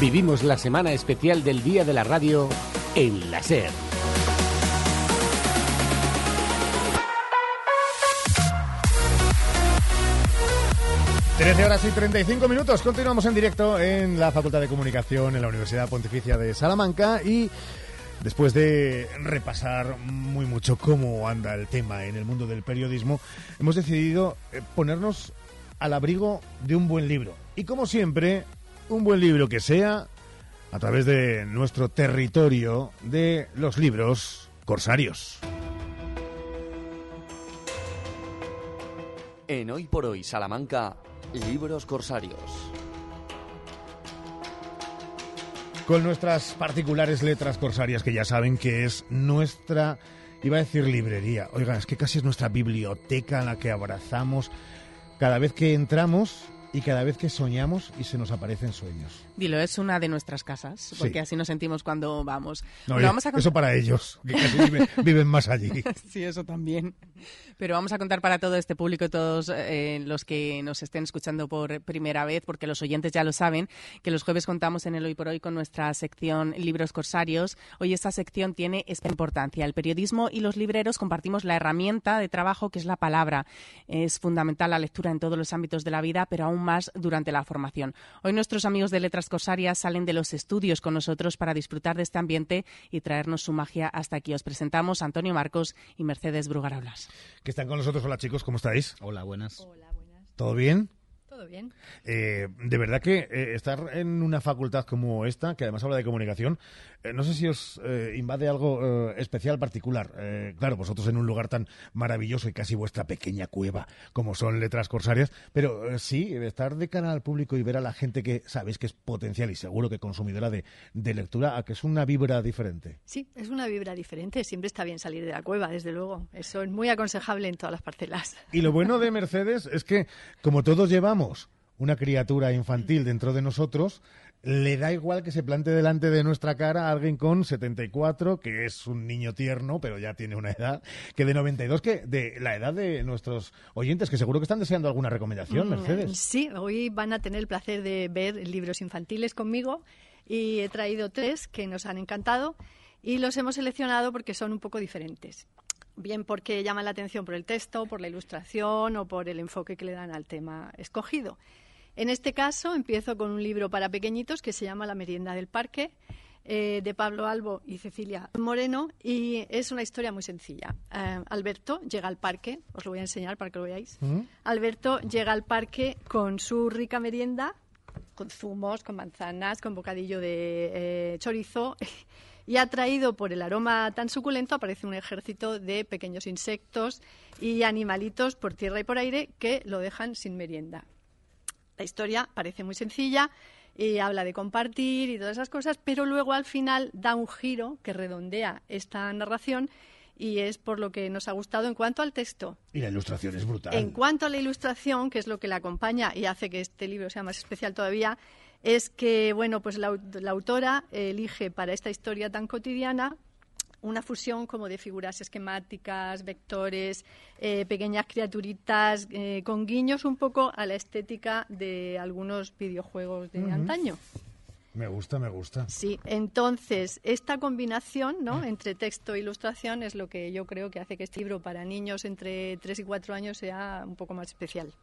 Vivimos la semana especial del Día de la Radio en la SER. Trece horas y 35 minutos. Continuamos en directo en la Facultad de Comunicación en la Universidad Pontificia de Salamanca y después de repasar muy mucho cómo anda el tema en el mundo del periodismo, hemos decidido eh, ponernos al abrigo de un buen libro. Y como siempre, un buen libro que sea a través de nuestro territorio de los libros corsarios. En Hoy por Hoy Salamanca, Libros Corsarios. Con nuestras particulares letras corsarias que ya saben que es nuestra, iba a decir librería, oigan, es que casi es nuestra biblioteca en la que abrazamos cada vez que entramos y cada vez que soñamos y se nos aparecen sueños. Dilo, es una de nuestras casas, porque Sí. así nos sentimos cuando vamos. No, Pero oye, vamos a cont- Eso para ellos, que casi viven, viven más allí. Sí, eso también. Pero vamos a contar para todo este público todos eh, los que nos estén escuchando por primera vez, porque los oyentes ya lo saben, que los jueves contamos en el Hoy por Hoy con nuestra sección Libros Corsarios. Hoy esta sección tiene esta importancia. El periodismo y los libreros compartimos la herramienta de trabajo que es la palabra. Es fundamental la lectura en todos los ámbitos de la vida, pero aún más durante la formación. Hoy nuestros amigos de Letras Corsarias salen de los estudios con nosotros para disfrutar de este ambiente y traernos su magia hasta aquí. Os presentamos a Antonio Marcos y Mercedes Brugarolas. Que están con nosotros. Hola chicos, ¿cómo estáis? Hola, buenas. ¿Todo bien? Todo bien. Eh, de verdad que eh, estar en una facultad como esta, que además habla de comunicación, no sé si os eh, invade algo eh, especial, particular. Eh, claro, vosotros en un lugar tan maravilloso y casi vuestra pequeña cueva como son Letras Corsarias, pero eh, sí, estar de cara al público y ver a la gente que sabéis que es potencial y seguro que consumidora de, de lectura, a que es una vibra diferente. Sí, es una vibra diferente. Siempre está bien salir de la cueva, desde luego. Eso es muy aconsejable en todas las parcelas. Y lo bueno de Mercedes es que, como todos llevamos una criatura infantil dentro de nosotros, le da igual que se plante delante de nuestra cara a alguien con 74, que es un niño tierno, pero ya tiene una edad, que de 92, que de la edad de nuestros oyentes, que seguro que están deseando alguna recomendación, Mm, Mercedes. Sí, hoy van a tener el placer de ver libros infantiles conmigo y he traído tres que nos han encantado y los hemos seleccionado porque son un poco diferentes. Bien porque llaman la atención por el texto, por la ilustración o por el enfoque que le dan al tema escogido. En este caso empiezo con un libro para pequeñitos que se llama La merienda del parque eh, de Pablo Albo y Cecilia Moreno y es una historia muy sencilla. Eh, Alberto llega al parque, os lo voy a enseñar para que lo veáis. Alberto llega al parque con su rica merienda, con zumos, con manzanas, con bocadillo de eh, chorizo. Y atraído por el aroma tan suculento aparece un ejército de pequeños insectos y animalitos por tierra y por aire que lo dejan sin merienda. La historia parece muy sencilla y habla de compartir y todas esas cosas, pero luego al final da un giro que redondea esta narración y es por lo que nos ha gustado en cuanto al texto. Y la ilustración es brutal. En cuanto a la ilustración, que es lo que la acompaña y hace que este libro sea más especial todavía, es que bueno, pues la, la autora elige para esta historia tan cotidiana una fusión como de figuras esquemáticas, vectores, eh, pequeñas criaturitas, eh, con guiños un poco a la estética de algunos videojuegos de antaño. Me gusta, me gusta. Sí, entonces esta combinación ¿no? entre texto e ilustración es lo que yo creo que hace que este libro para niños entre 3 y 4 años sea un poco más especial.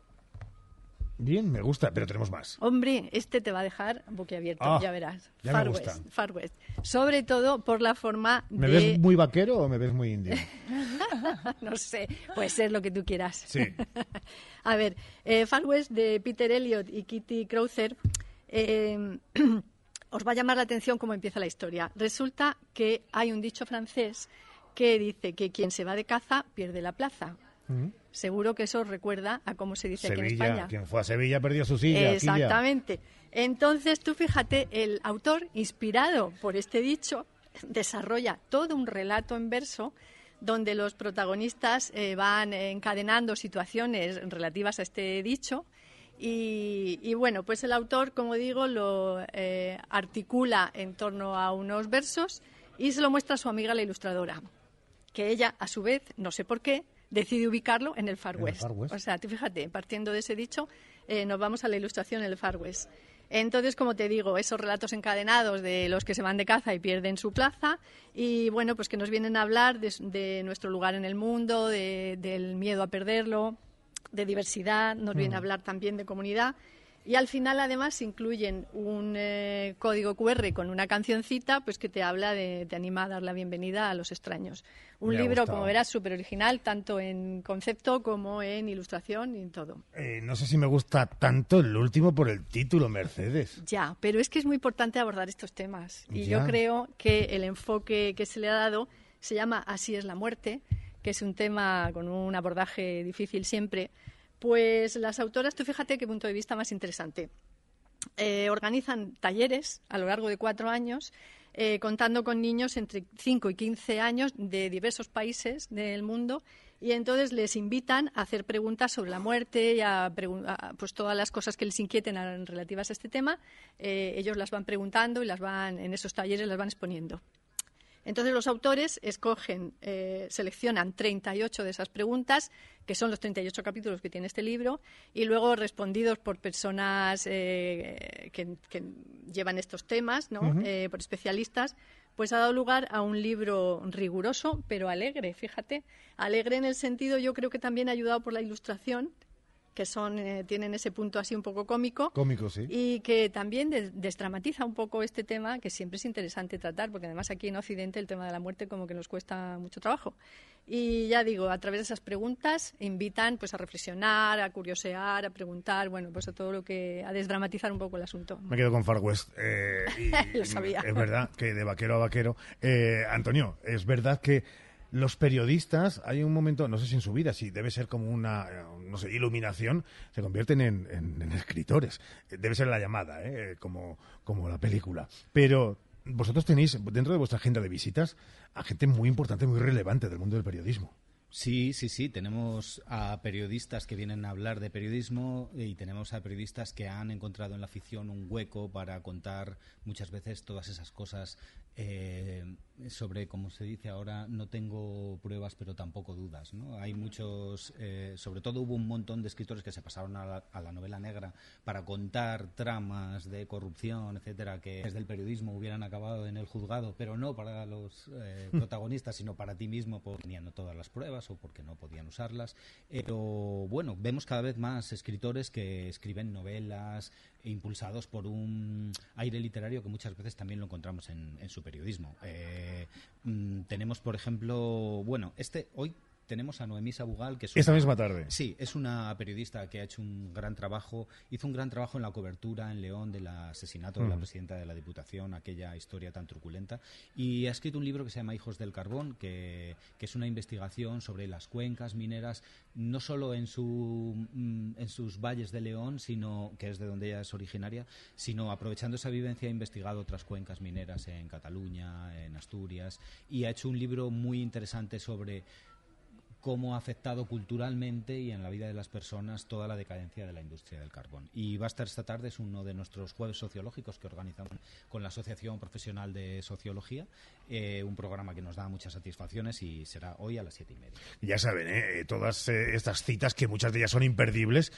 Bien, me gusta, pero tenemos más. Hombre, este te va a dejar boquiabierto, Ah, ya verás. ya me Far gusta. West, Far West. Sobre todo por la forma ¿Me de... ves muy vaquero o me ves muy indio? no sé, puede ser lo que tú quieras. Sí. A ver, eh, Far West de Peter Elliot y Kitty Crowther eh, os va a llamar la atención cómo empieza la historia. Resulta que hay un dicho francés que dice que quien se va de caza pierde la plaza. Seguro que eso os recuerda a cómo se dice aquí en Sevilla, España. quien fue a Sevilla perdió su silla. Exactamente. Entonces, tú fíjate, el autor, inspirado por este dicho, desarrolla todo un relato en verso donde los protagonistas eh, van encadenando situaciones relativas a este dicho. Y, y, bueno, pues el autor, como digo, lo eh, articula en torno a unos versos y se lo muestra a su amiga la ilustradora, que ella, a su vez, no sé por qué, decide ubicarlo en el Far el West. Far West. O sea, tú fíjate, partiendo de ese dicho, eh, nos vamos a la ilustración en el Far West. Entonces, como te digo, esos relatos encadenados de los que se van de caza y pierden su plaza, y bueno, pues que nos vienen a hablar de, de nuestro lugar en el mundo, de- del miedo a perderlo, de diversidad, nos viene a Mm. hablar también de comunidad. Y al final, además, incluyen un eh, código QR con una cancioncita pues que te habla de, te anima a dar la bienvenida a los extraños. Un Me libro, como verás, súper original, tanto en concepto como en ilustración y en todo. Eh, no sé si me gusta tanto el último por el título, Mercedes. Ya, pero es que es muy importante abordar estos temas. Y Ya. yo creo que el enfoque que se le ha dado se llama Así es la muerte, que es un tema con un abordaje difícil siempre. Pues las autoras, tú fíjate qué punto de vista más interesante. Eh, organizan talleres a lo largo de cuatro años, eh, contando con niños entre 5 y 15 años de diversos países del mundo. Y entonces les invitan a hacer preguntas sobre la muerte y a, pues todas las cosas que les inquieten relativas a este tema. Eh, ellos las van preguntando y las van en esos talleres las van exponiendo. Entonces los autores escogen, eh, seleccionan 38 de esas preguntas, que son los 38 capítulos que tiene este libro, y luego respondidos por personas eh, que, que llevan estos temas, ¿no? Eh, por especialistas, pues ha dado lugar a un libro riguroso, pero alegre, fíjate. Alegre en el sentido, yo creo que también ayudado por la ilustración, que son, eh, tienen ese punto así un poco cómico. Cómico, sí. Y que también des- desdramatiza un poco este tema, que siempre es interesante tratar, porque además aquí en Occidente el tema de la muerte como que nos cuesta mucho trabajo. Y ya digo, a través de esas preguntas invitan pues a reflexionar, a curiosear, a preguntar, bueno, pues a todo lo que, a desdramatizar un poco el asunto. Me quedo con Far West. eh, y- Lo sabía. Es verdad que de vaquero a vaquero. Eh, Antonio, es verdad que los periodistas, hay un momento, no sé si en su vida, si debe ser como una, eh, no sé, iluminación, se convierten en, en- en escritores. Eh, Debe ser la llamada, eh, como, como la película. Pero vosotros tenéis dentro de vuestra agenda de visitas a gente muy importante, muy relevante del mundo del periodismo. Sí, sí, sí. Tenemos a periodistas que vienen a hablar de periodismo y tenemos a periodistas que han encontrado en la ficción un hueco para contar muchas veces todas esas cosas eh, sobre, como se dice ahora, no tengo pruebas pero tampoco dudas. ¿no? Hay muchos, eh, sobre todo hubo un montón de escritores que se pasaron a la, a la novela negra para contar tramas de corrupción, etcétera, que desde el periodismo hubieran acabado en el juzgado, pero no para los eh, protagonistas, sino para ti mismo, porque tenían todas las pruebas o porque no podían usarlas. Pero bueno, vemos cada vez más escritores que escriben novelas impulsados por un aire literario que muchas veces también lo encontramos en, en su periodismo. Eh, mm, tenemos, por ejemplo, bueno, este hoy tenemos a Noemí Sabugal, que es Esta una- misma tarde. Sí, es una periodista que ha hecho un gran trabajo, hizo un gran trabajo en la cobertura en León del asesinato de la presidenta de la Diputación, aquella historia tan truculenta, y ha escrito un libro que se llama Hijos del Carbón, que, que es una investigación sobre las cuencas mineras, no solo en, su, mm, en sus valles de León, sino que es de donde ella es originaria, sino aprovechando esa vivencia ha investigado otras cuencas mineras en Cataluña, en Asturias, y ha hecho un libro muy interesante sobre cómo ha afectado culturalmente y en la vida de las personas toda la decadencia de la industria del carbón. Y va a estar esta tarde, es uno de nuestros jueves sociológicos que organizamos con la Asociación Profesional de Sociología, eh, un programa que nos da muchas satisfacciones y será hoy a las siete y media. Ya saben, ¿eh? Eh, todas eh, estas citas, que muchas de ellas son imperdibles,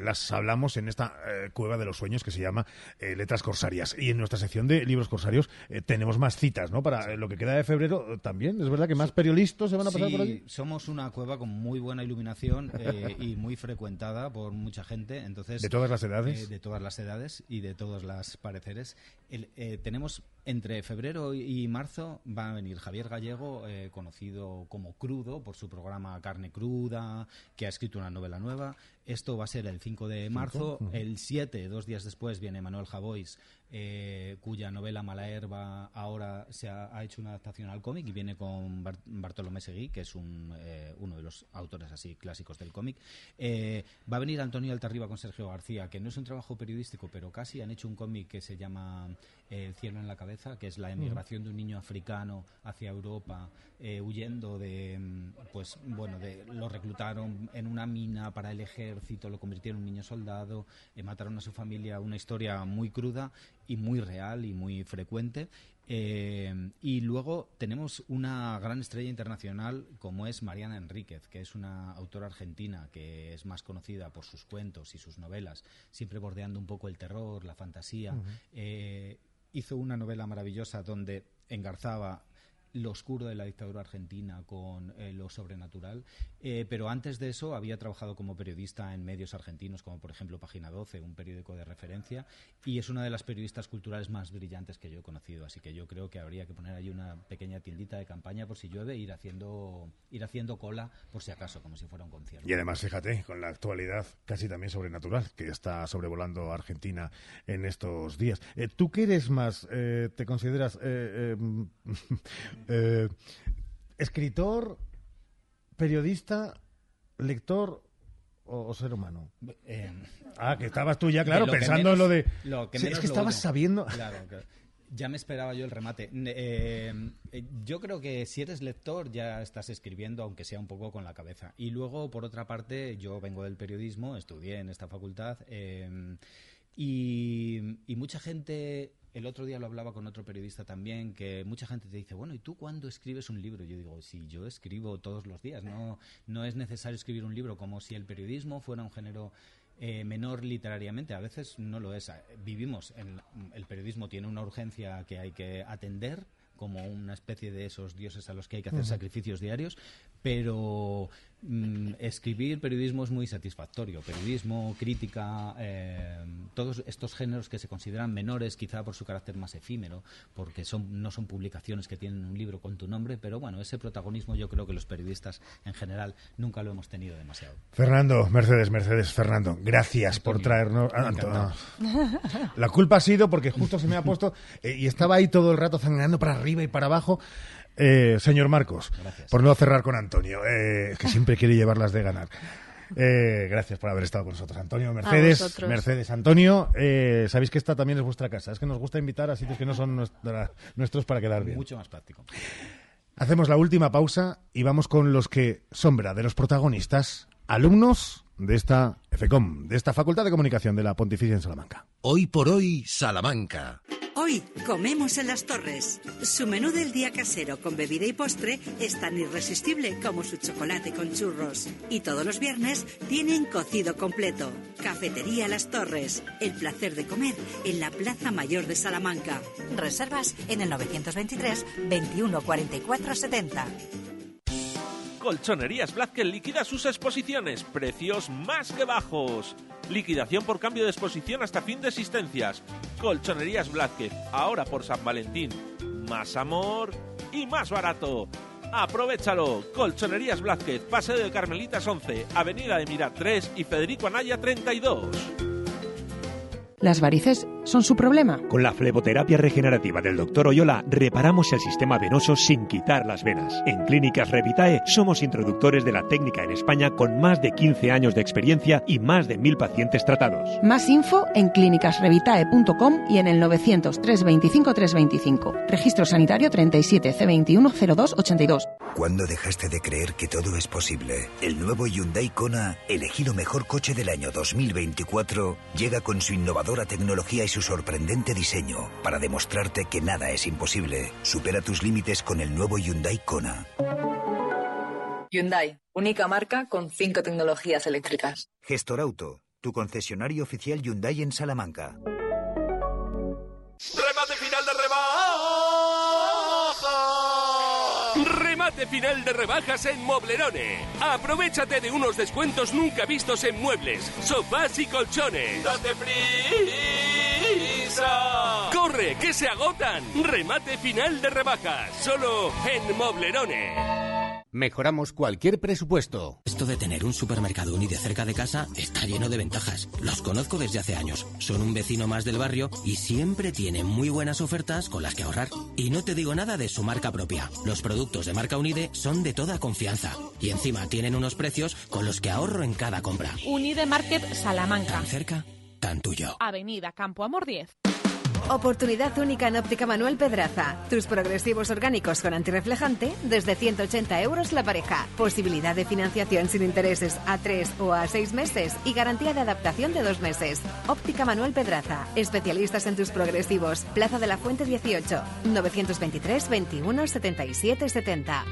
las hablamos en esta cueva de los sueños que se llama Letras Corsarias. Y en nuestra sección de libros corsarios tenemos más citas, ¿no? Para lo que queda de febrero también. ¿Es verdad que más periodistas se van a pasar Sí, por allí? somos una cueva con muy buena iluminación eh, y muy frecuentada por mucha gente. Entonces, ¿De todas las edades? eh, de todas las edades y de todos los pareceres. El- eh, tenemos entre febrero y marzo va a venir Javier Gallego, conocido como Crudo por su programa Carne Cruda, que ha escrito una novela nueva. Esto va a ser el 5 de marzo. El 7, dos días después, viene Manuel Javois, eh, cuya novela Mala Herba ahora se ha, hecho una adaptación al cómic y viene con Bar- Bartolomé Seguí, que es un, eh, uno de los autores así clásicos del cómic. Eh, va a venir Antonio Altarriba con Sergio García, que no es un trabajo periodístico, pero casi han hecho un cómic que se llama El cielo en la cabeza, que es la emigración de un niño africano hacia Europa, eh, huyendo de, mm, pues bueno, de, lo reclutaron en una mina para el ejército, lo convirtieron en un niño soldado, eh, mataron a su familia, una historia muy cruda y muy real y muy frecuente. Eh, y luego tenemos una gran estrella internacional como es Mariana Enríquez, que es una autora argentina que es más conocida por sus cuentos y sus novelas, siempre bordeando un poco el terror, la fantasía. Ujú. Eh, hizo una novela maravillosa donde engarzaba lo oscuro de la dictadura argentina con eh, lo sobrenatural, eh, pero antes de eso había trabajado como periodista en medios argentinos, como por ejemplo Página 12, un periódico de referencia, y es una de las periodistas culturales más brillantes que yo he conocido, así que yo creo que habría que poner ahí una pequeña tiendita de campaña por si llueve, ir haciendo, ir haciendo cola por si acaso, como si fuera un concierto. Y además, fíjate, con la actualidad casi también sobrenatural que está sobrevolando Argentina en estos días. Eh, ¿Tú qué eres más? ¿Te consideras eh, escritor, periodista, lector o, o ser humano? Eh, ah, que estabas tú ya, claro, lo pensando en lo de... lo que Sí, es que estabas uno. sabiendo... Claro, claro. Ya me esperaba yo el remate. Eh, eh, yo creo que si eres lector ya estás escribiendo, aunque sea un poco con la cabeza. Y luego, por otra parte, yo vengo del periodismo, estudié en esta facultad eh, y, y mucha gente, el otro día lo hablaba con otro periodista también, que mucha gente te dice, bueno, ¿y tú cuándo escribes un libro? Yo digo, sí, yo escribo todos los días, no, no es necesario escribir un libro como si el periodismo fuera un género eh, menor literariamente. A veces no lo es. Vivimos, en, el periodismo tiene una urgencia que hay que atender como una especie de esos dioses a los que hay que hacer sacrificios diarios, pero mm, escribir periodismo es muy satisfactorio. Periodismo, crítica, eh, todos estos géneros que se consideran menores, quizá por su carácter más efímero, porque son, no son publicaciones que tienen un libro con tu nombre, pero bueno, ese protagonismo yo creo que los periodistas en general nunca lo hemos tenido demasiado. Fernando, Mercedes, Mercedes, Fernando, gracias por traernos... ah, La culpa ha sido porque justo se me ha puesto eh, y estaba ahí todo el rato zangueando para arriba y para abajo. Eh, señor Marcos, por no cerrar con Antonio, eh, que siempre quiere llevarlas de ganar. Eh, gracias por haber estado con nosotros, Antonio. Mercedes. Mercedes, Antonio, eh, sabéis que esta también es vuestra casa. Es que nos gusta invitar a sitios que no son nuestra- nuestros para quedar bien. Mucho más práctico. Hacemos la última pausa y vamos con los que sombra de los protagonistas, alumnos de esta FECOM, de esta Facultad de Comunicación de la Pontificia en Salamanca. Hoy por hoy, Salamanca. Hoy comemos en las torres. Su menú del día casero con bebida y postre es tan irresistible como su chocolate con churros. Y todos los viernes tienen cocido completo. Cafetería Las Torres. El placer de comer en la Plaza Mayor de Salamanca. Reservas en el 923 21 44 70. Colchonerías Blázquez liquida sus exposiciones. Precios más que bajos. Liquidación por cambio de exposición hasta fin de existencias. Colchonerías Blázquez, ahora por San Valentín. Más amor y más barato. Aprovechalo. Colchonerías Blázquez, Paseo de Carmelitas 11, Avenida de Mirat 3 y Federico Anaya 32. ¿Las varices son su problema? Con la fleboterapia regenerativa del Dr. Oyola reparamos el sistema venoso sin quitar las venas. En Clínicas Revitae somos introductores de la técnica en España con más de 15 años de experiencia y más de mil pacientes tratados. Más info en clínicasrevitae.com y en el 900 325 325. Registro sanitario 37 C21 0282. ¿Cuándo dejaste de creer que todo es posible? El nuevo Hyundai Kona, elegido mejor coche del año 2024, llega con su innovadora tecnología y su sorprendente diseño para demostrarte que nada es imposible. Supera tus límites con el nuevo Hyundai Kona. Hyundai, única marca con cinco tecnologías eléctricas. Gestor Auto, tu concesionario oficial Hyundai en Salamanca. ¡Remate final de rebajas! ¡Remate final de rebajas en Moblerone! Aprovechate de unos descuentos nunca vistos en muebles, sofás y colchones. ¡Date prisa! ¡Corre, que se agotan! Remate final de rebajas, solo en Moblerone. Mejoramos cualquier presupuesto. Esto de tener un supermercado Uni de cerca de casa está lleno de ventajas. Los conozco desde hace años. Son un vecino más del barrio y siempre tienen muy buenas ofertas con las que ahorrar. Y no te digo nada de su marca propia. Los productos de marca Unide son de toda confianza. Y encima tienen unos precios con los que ahorro en cada compra. Unide Market Salamanca. Tan cerca, tan tuyo. Avenida Campo Amor 10. Oportunidad única en Óptica Manuel Pedraza. Tus progresivos orgánicos con antirreflejante desde 180 euros la pareja. Posibilidad de financiación sin intereses a 3 o a 6 meses y garantía de adaptación de 2 meses. Óptica Manuel Pedraza. Especialistas en tus progresivos. Plaza de la Fuente 18. 923 21 77 70.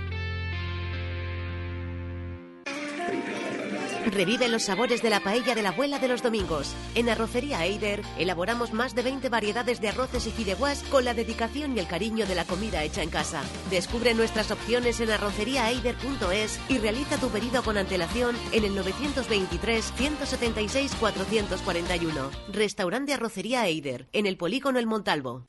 Revive los sabores de la paella de la abuela de los domingos. En Arrocería Eider elaboramos más de 20 variedades de arroces y fideuás con la dedicación y el cariño de la comida hecha en casa. Descubre nuestras opciones en arroceriaeider.es y realiza tu pedido con antelación en el 923 176 441. Restaurante Arrocería Eider, en el Polígono El Montalvo.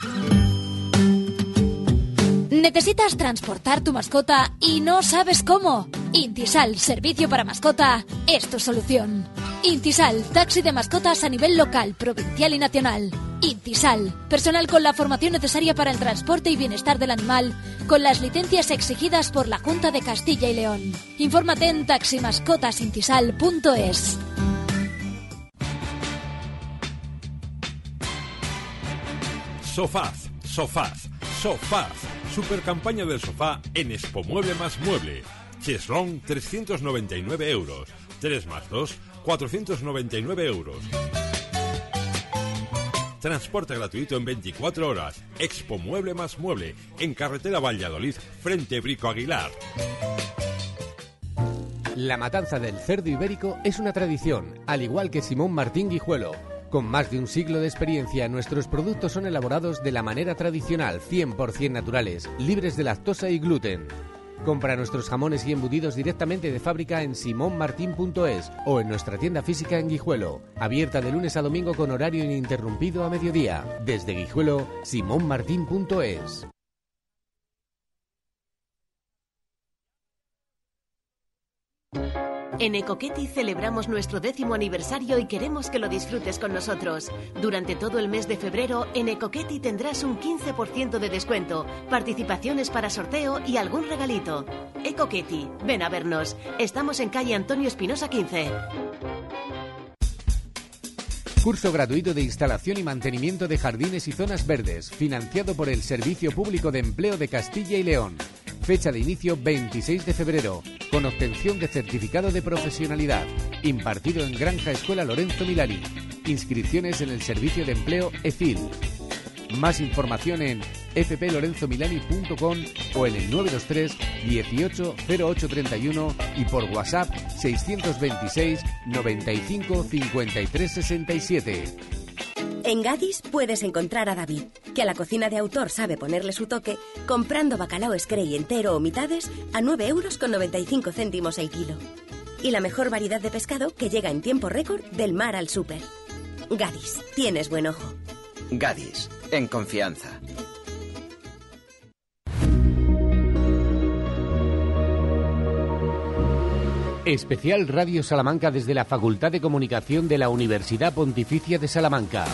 ¿Necesitas transportar tu mascota y no sabes cómo? Intisal, servicio para mascota, es tu solución. Intisal, taxi de mascotas a nivel local, provincial y nacional. Intisal, personal con la formación necesaria para el transporte y bienestar del animal, con las licencias exigidas por la Junta de Castilla y León. Infórmate en taximascotasintisal.es. Sofaz, Sofaz, Sofaz. Super campaña del sofá en Expo Mueble más Mueble. Cheslong 399 euros. 3 más 2, 499 euros. Transporte gratuito en 24 horas. Expo Mueble más Mueble. En carretera Valladolid, frente Brico Aguilar. La matanza del cerdo ibérico es una tradición, al igual que Simón Martín Guijuelo. Con más de un siglo de experiencia, nuestros productos son elaborados de la manera tradicional, 100% naturales, libres de lactosa y gluten. Compra nuestros jamones y embutidos directamente de fábrica en simonmartin.es o en nuestra tienda física en Guijuelo, abierta de lunes a domingo con horario ininterrumpido a mediodía. Desde Guijuelo, simonmartin.es. En Ecoqueti celebramos nuestro décimo aniversario y queremos que lo disfrutes con nosotros. Durante todo el mes de febrero, en Ecoqueti tendrás un 15% de descuento, participaciones para sorteo y algún regalito. Ecoqueti, ven a vernos. Estamos en calle Antonio Espinosa 15. Curso gratuito de instalación y mantenimiento de jardines y zonas verdes, financiado por el Servicio Público de Empleo de Castilla y León. Fecha de inicio 26 de febrero, con obtención de certificado de profesionalidad, impartido en Granja Escuela Lorenzo Milani. Inscripciones en el Servicio de Empleo EFIL. Más información en fplorenzomilani.com o en el 923 18 0831 y por WhatsApp 626 95 53 67. En Gadis puedes encontrar a David, que a la cocina de autor sabe ponerle su toque, comprando bacalao Screy entero o mitades a 9 euros con 95 céntimos el kilo. Y la mejor variedad de pescado que llega en tiempo récord del mar al súper. Gadis, tienes buen ojo. Gadis, en confianza. Especial Radio Salamanca desde la Facultad de Comunicación de la Universidad Pontificia de Salamanca.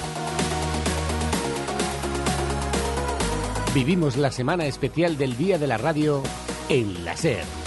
Vivimos la semana especial del Día de la Radio en la SER.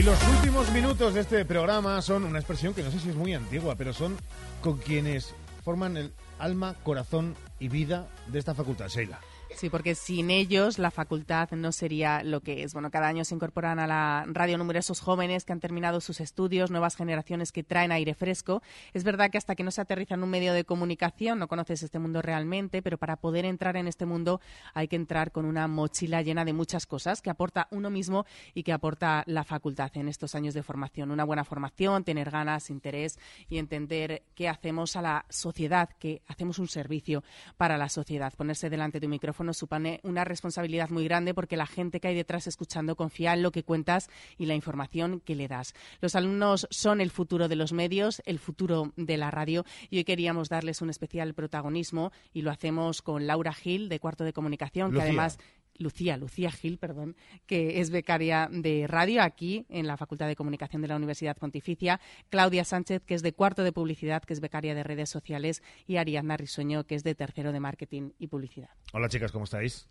Y los últimos minutos de este programa son una expresión que no sé si es muy antigua, pero son con quienes forman el alma, corazón y vida de esta facultad, Sheila. Sí, porque sin ellos la facultad no sería lo que es. Bueno, cada año se incorporan a la radio numerosos jóvenes que han terminado sus estudios, nuevas generaciones que traen aire fresco. Es verdad que hasta que no se aterriza en un medio de comunicación no conoces este mundo realmente, pero para poder entrar en este mundo hay que entrar con una mochila llena de muchas cosas que aporta uno mismo y que aporta la facultad en estos años de formación. Una buena formación, tener ganas, interés y entender qué hacemos a la sociedad, que hacemos un servicio para la sociedad. Ponerse delante de un micrófono nos supone una responsabilidad muy grande porque la gente que hay detrás escuchando confía en lo que cuentas y la información que le das. Los alumnos son el futuro de los medios, el futuro de la radio y hoy queríamos darles un especial protagonismo y lo hacemos con Laura Gil de Cuarto de Comunicación, Lucía. que además Lucía, Lucía Gil, perdón, que es becaria de radio aquí en la Facultad de Comunicación de la Universidad Pontificia, Claudia Sánchez, que es de cuarto de publicidad, que es becaria de redes sociales, y Ariadna Risueño, que es de tercero de marketing y publicidad. Hola chicas, ¿cómo estáis?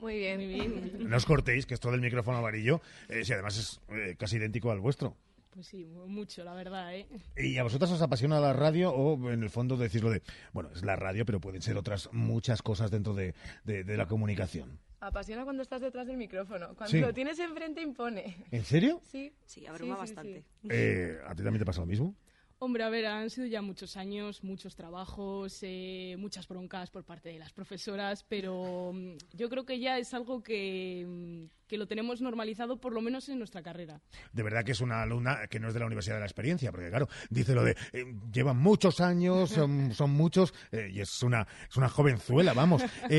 Muy bien, muy bien. No os cortéis, que esto del micrófono amarillo, eh, si además es eh, casi idéntico al vuestro. Pues sí, mucho, la verdad, ¿eh? ¿Y a vosotras os apasiona la radio o en el fondo decirlo de, bueno, es la radio, pero pueden ser otras muchas cosas dentro de, de- de la comunicación? Apasiona cuando estás detrás del micrófono. Cuando Sí. lo tienes enfrente impone. ¿En serio? Sí. Sí, abruma sí, bastante. sí. Eh, ¿A ti también te pasa lo mismo? Hombre, a ver, han sido ya muchos años, muchos trabajos, eh, muchas broncas por parte de las profesoras, pero mm, yo creo que ya es algo que, mm, que lo tenemos normalizado, por lo menos en nuestra carrera. De verdad que es una alumna que no es de la Universidad de la Experiencia, porque claro, dice lo de, eh, llevan muchos años, son, son muchos, eh, y es una, es una jovenzuela, vamos.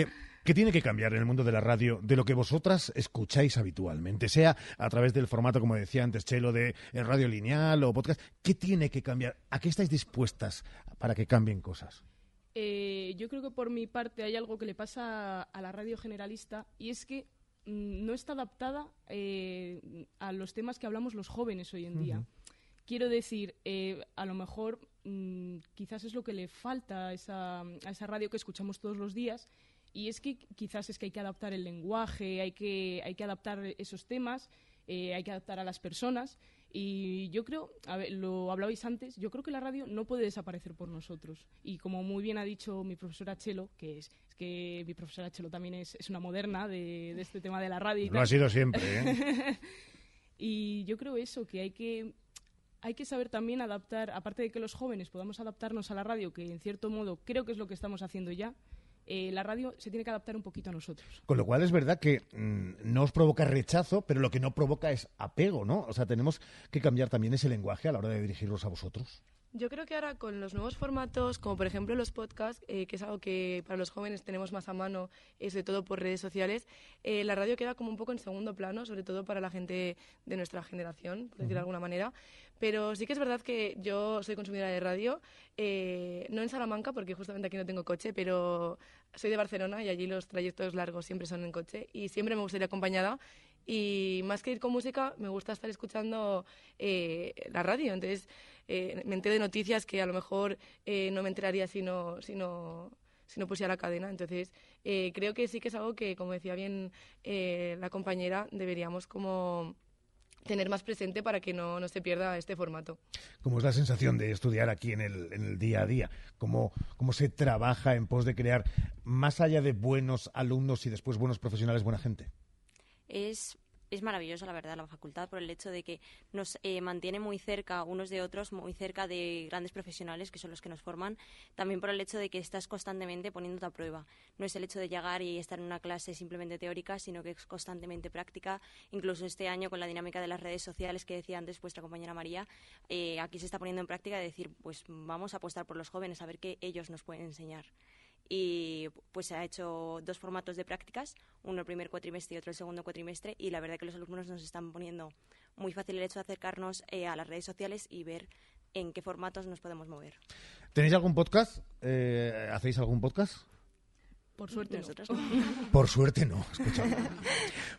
¿Qué tiene que cambiar en el mundo de la radio de lo que vosotras escucháis habitualmente? Sea a través del formato, como decía antes Chelo, de eh, radio lineal o podcast. ¿Qué tiene que cambiar? ¿A qué estáis dispuestas para que cambien cosas? Eh, yo creo que por mi parte hay algo que le pasa a la radio generalista y es que mm, no está adaptada eh, a los temas que hablamos los jóvenes hoy en día. Quiero decir, eh, a lo mejor mm, quizás es lo que le falta a esa, a esa radio que escuchamos todos los días y es que quizás es que hay que adaptar el lenguaje, hay que, hay que adaptar esos temas, eh, hay que adaptar a las personas. Y yo creo, a ver, lo hablabais antes, yo creo que la radio no puede desaparecer por nosotros. Y como muy bien ha dicho mi profesora Chelo, que es, es que mi profesora Chelo también es, es una moderna de, de este tema de la radio. Y Lo tal. ha sido siempre, ¿eh? y yo creo eso, que hay que hay que saber también adaptar, aparte de que los jóvenes podamos adaptarnos a la radio, que en cierto modo creo que es lo que estamos haciendo ya, eh, la radio se tiene que adaptar un poquito a nosotros. Con lo cual es verdad que mm, no os provoca rechazo, pero lo que no provoca es apego, ¿no? O sea, tenemos que cambiar también ese lenguaje a la hora de dirigirnos a vosotros. Yo creo que ahora con los nuevos formatos, como por ejemplo los podcasts, eh, que es algo que para los jóvenes tenemos más a mano, eh, sobre todo por redes sociales, eh, la radio queda como un poco en segundo plano, sobre todo para la gente de nuestra generación, por decirlo de alguna manera. Pero sí que es verdad que yo soy consumidora de radio, eh, no en Salamanca, porque justamente aquí no tengo coche, pero soy de Barcelona y allí los trayectos largos siempre son en coche y siempre me gusta ir acompañada. Y más que ir con música, me gusta estar escuchando eh, la radio. Entonces, eh, me entero de noticias que a lo mejor eh, no me enteraría si no, si no, si no pusiera la cadena. Entonces, eh, creo que sí que es algo que, como decía bien eh, la compañera, deberíamos como tener más presente para que no, no se pierda este formato. ¿Cómo es la sensación de estudiar aquí en el, en el día a día? ¿Cómo, ¿Cómo se trabaja en pos de crear, más allá de buenos alumnos y después buenos profesionales, buena gente? Es es maravillosa, la verdad, la facultad por el hecho de que nos eh, mantiene muy cerca unos de otros, muy cerca de grandes profesionales que son los que nos forman, también por el hecho de que estás constantemente poniéndote a prueba. No es el hecho de llegar y estar en una clase simplemente teórica, sino que es constantemente práctica. Incluso este año, con la dinámica de las redes sociales que decía antes vuestra compañera María, eh, aquí se está poniendo en práctica de decir, pues vamos a apostar por los jóvenes, a ver qué ellos nos pueden enseñar y pues ha hecho dos formatos de prácticas, uno el primer cuatrimestre y otro el segundo cuatrimestre y la verdad que los alumnos nos están poniendo muy fácil el hecho de acercarnos eh, a las redes sociales y ver en qué formatos nos podemos mover. ¿Tenéis algún podcast? Eh, ¿Hacéis algún podcast? Por suerte nosotros Por suerte no,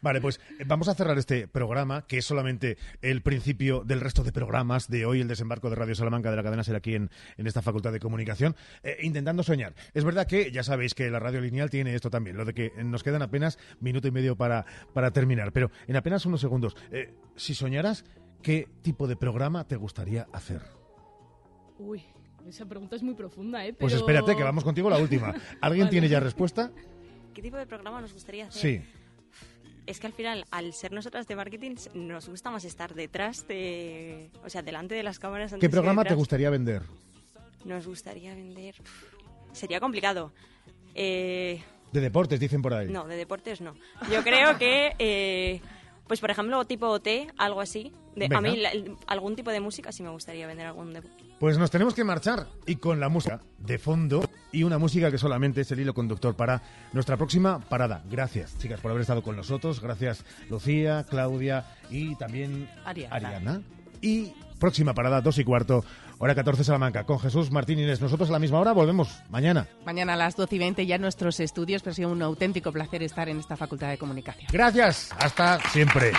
Vale, pues eh, vamos a cerrar este programa, que es solamente el principio del resto de programas de hoy, el desembarco de Radio Salamanca de la cadena será aquí en, esta Facultad de Comunicación, eh, intentando soñar. Es verdad que ya sabéis que la radio lineal tiene esto también, lo de que nos quedan apenas minuto y medio para, para terminar, pero en apenas unos segundos, eh, si soñaras, ¿qué tipo de programa te gustaría hacer? Uy, esa pregunta es muy profunda, ¿eh? Pues espérate, que vamos contigo la última. ¿Alguien tiene ya respuesta? ¿Qué tipo de programa nos gustaría hacer? Sí. Es que al final, al ser nosotras de marketing, nos gusta más estar detrás de... O sea, delante de las cámaras. ¿Qué programa te gustaría vender? Nos gustaría vender... Sería complicado. Eh... De deportes, dicen por ahí. No, de deportes no. Yo creo que... Eh pues por ejemplo, tipo OT, algo así. De, a mí algún tipo de música sí me gustaría vender algún de... Pues nos tenemos que marchar y con la música de fondo y una música que solamente es el hilo conductor para nuestra próxima parada. Gracias, chicas, por haber estado con nosotros. Gracias, Lucía, Claudia y también Ariana. Y próxima parada, dos y cuarto, hora 14 Salamanca, con Jesús Martínez. Nosotros a la misma hora volvemos mañana. Mañana a las 12 y 20 ya en nuestros estudios, pero ha sido un auténtico placer estar en esta Facultad de Comunicación. Gracias, hasta siempre.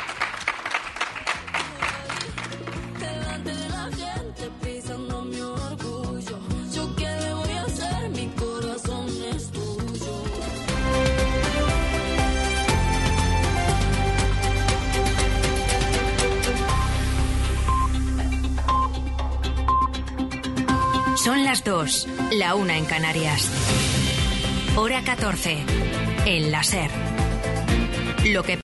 Son las dos, la una en Canarias. Hora 14. El láser. Lo que